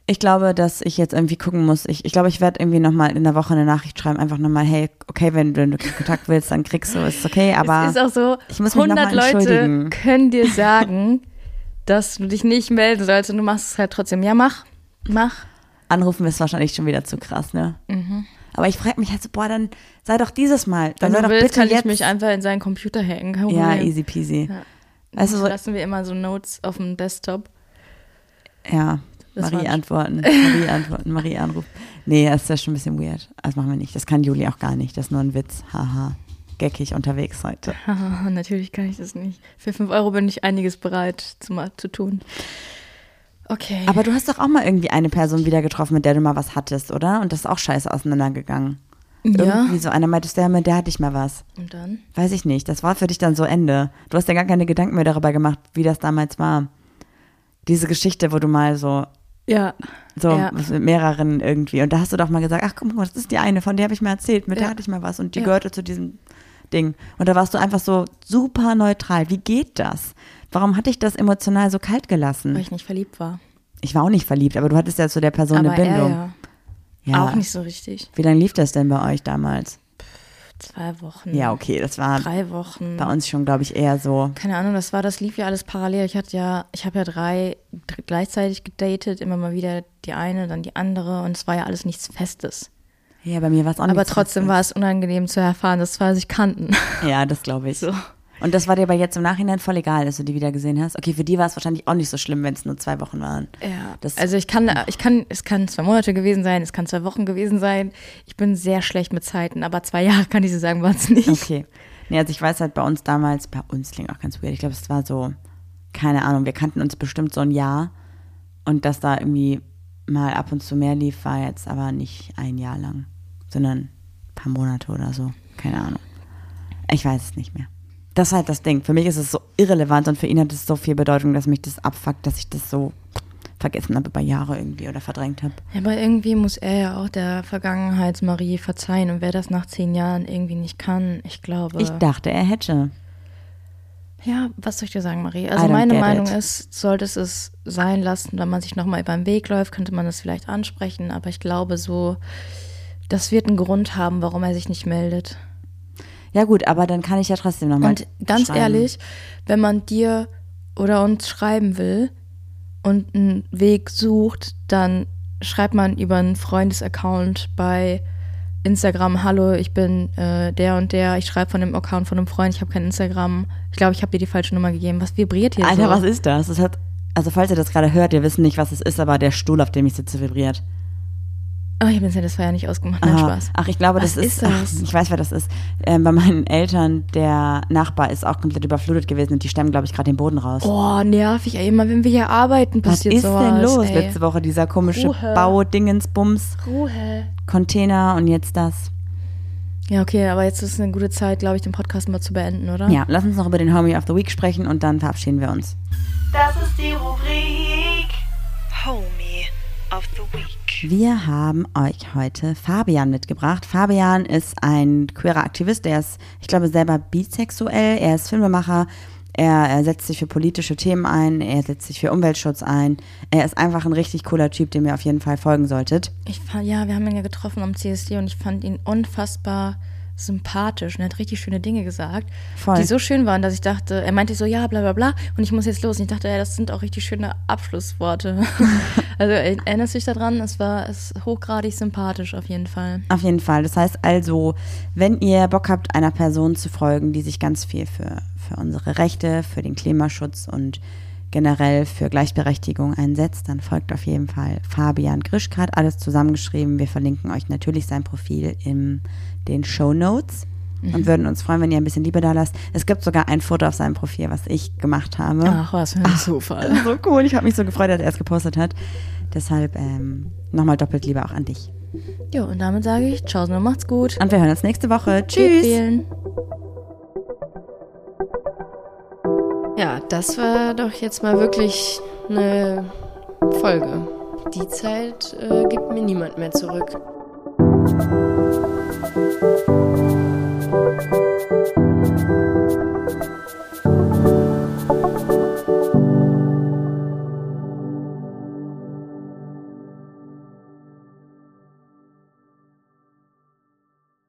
ich glaube, dass ich jetzt irgendwie gucken muss. Ich, ich glaube, ich werde irgendwie nochmal in der Woche eine Nachricht schreiben, einfach nochmal, hey, okay, wenn du Kontakt willst, dann kriegst du, ist okay, aber es ist auch so, ich muss mich noch 100 mal Leute können dir sagen, [LAUGHS] dass du dich nicht melden sollst und du machst es halt trotzdem. Ja, mach, mach. anrufen ist wahrscheinlich schon wieder zu krass, ne? Mhm. Aber ich frage mich halt so, boah, dann sei doch dieses Mal. Dann Wenn du doch willst, kann jetzt. ich mich einfach in seinen Computer hacken. Kein ja, Problem. easy peasy. Ja. Also so- lassen wir immer so Notes auf dem Desktop. Ja, Das Marie antworten, Marie antworten, Marie anrufen. Nee, das ist ja schon ein bisschen weird. Das machen wir nicht. Das kann Juli auch gar nicht. Das ist nur ein Witz. Haha. Geckig unterwegs heute. [LAUGHS] Natürlich kann ich das nicht. Für 5 Euro bin ich einiges bereit zu, zu tun. Okay. Aber du hast doch auch mal irgendwie eine Person wieder getroffen, mit der du mal was hattest, oder? Und das ist auch scheiße auseinandergegangen. ja. Irgendwie so einer meintest, der, mit der hatte ich mal was. Und dann? Weiß ich nicht. Das war für dich dann so Ende. Du hast ja gar keine Gedanken mehr darüber gemacht, wie das damals war. Diese Geschichte, wo du mal so, Ja. so Ja. mit mehreren irgendwie. Und da hast du doch mal gesagt, ach guck mal, das ist die eine, von der habe ich mal erzählt, mit der Ja. hatte ich mal was und die Ja. gehörte zu diesem Ding. Und da warst du einfach so super neutral. Wie geht das? Warum hatte ich das emotional so kalt gelassen? Weil ich nicht verliebt war. Ich war auch nicht verliebt, aber du hattest ja zu der Person Aber eine er Bindung. ja. Ja. Auch nicht so richtig. Wie lange lief das denn bei euch damals? Zwei Wochen. Ja, okay, das war Drei Wochen. bei uns schon, glaube ich, eher so. Keine Ahnung, das war, das lief ja alles parallel. Ich hatte ja, ich habe ja drei dr- gleichzeitig gedatet, immer mal wieder die eine, dann die andere und es war ja alles nichts Festes. Ja, bei mir war es auch Aber trotzdem fest. war es unangenehm zu erfahren, dass zwei sich kannten. Ja, das glaube ich. So. Und das war dir aber jetzt im Nachhinein voll egal, dass du die wieder gesehen hast. Okay, für die war es wahrscheinlich auch nicht so schlimm, wenn es nur zwei Wochen waren. Ja, Das- also ich kann, ich kann, es kann zwei Monate gewesen sein, es kann zwei Wochen gewesen sein. Ich bin sehr schlecht mit Zeiten, aber zwei Jahre kann ich dir sagen, waren es nicht. Okay. Nee, also ich weiß halt bei uns damals, bei uns klingt auch ganz weird. Ich glaube, es war so, keine Ahnung, wir kannten uns bestimmt so ein Jahr. Und dass da irgendwie mal ab und zu mehr lief, war jetzt aber nicht ein Jahr lang, sondern ein paar Monate oder so. Keine Ahnung. Ich weiß es nicht mehr. Das ist halt das Ding. Für mich ist es so irrelevant und für ihn hat es so viel Bedeutung, dass mich das abfuckt, dass ich das so vergessen habe über Jahre irgendwie oder verdrängt habe. Ja, aber irgendwie muss er ja auch der Vergangenheitsmarie verzeihen. Und wer das nach zehn Jahren irgendwie nicht kann, ich glaube. Ich dachte, er hätte. ja, was soll ich dir sagen, Marie? Also meine Meinung it. ist, solltest es sein lassen, wenn man sich nochmal über den Weg läuft, könnte man das vielleicht ansprechen. Aber ich glaube so, das wird einen Grund haben, warum er sich nicht meldet. Ja gut, aber dann kann ich ja trotzdem nochmal. Und ganz ehrlich, wenn man dir oder uns schreiben will und einen Weg sucht, dann schreibt man über einen Freundesaccount bei Instagram, hallo, ich bin äh, der und der, ich schreibe von dem Account von einem Freund, ich habe kein Instagram. Ich glaube, ich habe dir die falsche Nummer gegeben. Was vibriert hier Alter, so? was ist das? Das hat, also falls ihr das gerade hört, ihr wisst nicht, was es ist, aber der Stuhl, auf dem ich sitze, vibriert. Oh, ich habe das Feuer nicht ausgemacht. Nein, Spaß. Ach, ich glaube, Was das ist, ist das? Ach, ich weiß, wer das ist. Ähm, bei meinen Eltern, der Nachbar ist auch komplett überflutet gewesen und die stemmen, glaube ich, gerade den Boden raus. Oh, nervig, ey. Immer wenn wir hier arbeiten, was passiert ist sowas. denn los? Ey. Letzte Woche dieser komische Ruhe. Baudingensbums, Ruhe. Container und jetzt das. Ja, okay, aber jetzt ist eine gute Zeit, glaube ich, den Podcast mal zu beenden, oder? Ja, lass uns noch über den Homie of the Week sprechen und dann verabschieden wir uns. Das ist die Rubrik Wir haben euch heute Fabian mitgebracht. Fabian ist ein queerer Aktivist, der ist, ich glaube, selber bisexuell. Er ist Filmemacher, er, er, setzt sich für politische Themen ein, er setzt sich für Umweltschutz ein. Er ist einfach ein richtig cooler Typ, dem ihr auf jeden Fall folgen solltet. Ich ja, wir haben ihn ja getroffen am CSD und ich fand ihn unfassbar sympathisch und er hat richtig schöne Dinge gesagt, Voll. die so schön waren, dass ich dachte, er meinte so, ja, bla bla bla und ich muss jetzt los. Und ich dachte, ja, das sind auch richtig schöne Abschlussworte. [LAUGHS] also erinnerst du dich daran? Es war es hochgradig sympathisch auf jeden Fall. Auf jeden Fall. Das heißt also, wenn ihr Bock habt, einer Person zu folgen, die sich ganz viel für für unsere Rechte, für den Klimaschutz und generell für Gleichberechtigung einsetzt, dann folgt auf jeden Fall Fabian Grischkat, alles zusammengeschrieben. Wir verlinken euch natürlich sein Profil in den Show Notes mhm. und würden uns freuen, wenn ihr ein bisschen Liebe da lasst. Es gibt sogar ein Foto auf seinem Profil, was ich gemacht habe. Ach, was für ein Zufall. [LAUGHS] So cool, ich habe mich so gefreut, dass er es gepostet hat. Deshalb ähm, nochmal doppelt Liebe auch an dich. Jo, und damit sage ich, ciao, macht's gut. Und wir hören uns nächste Woche. Tschüss. Ja, das war doch jetzt mal wirklich eine Folge. Die Zeit äh, gibt mir niemand mehr zurück. Thank you.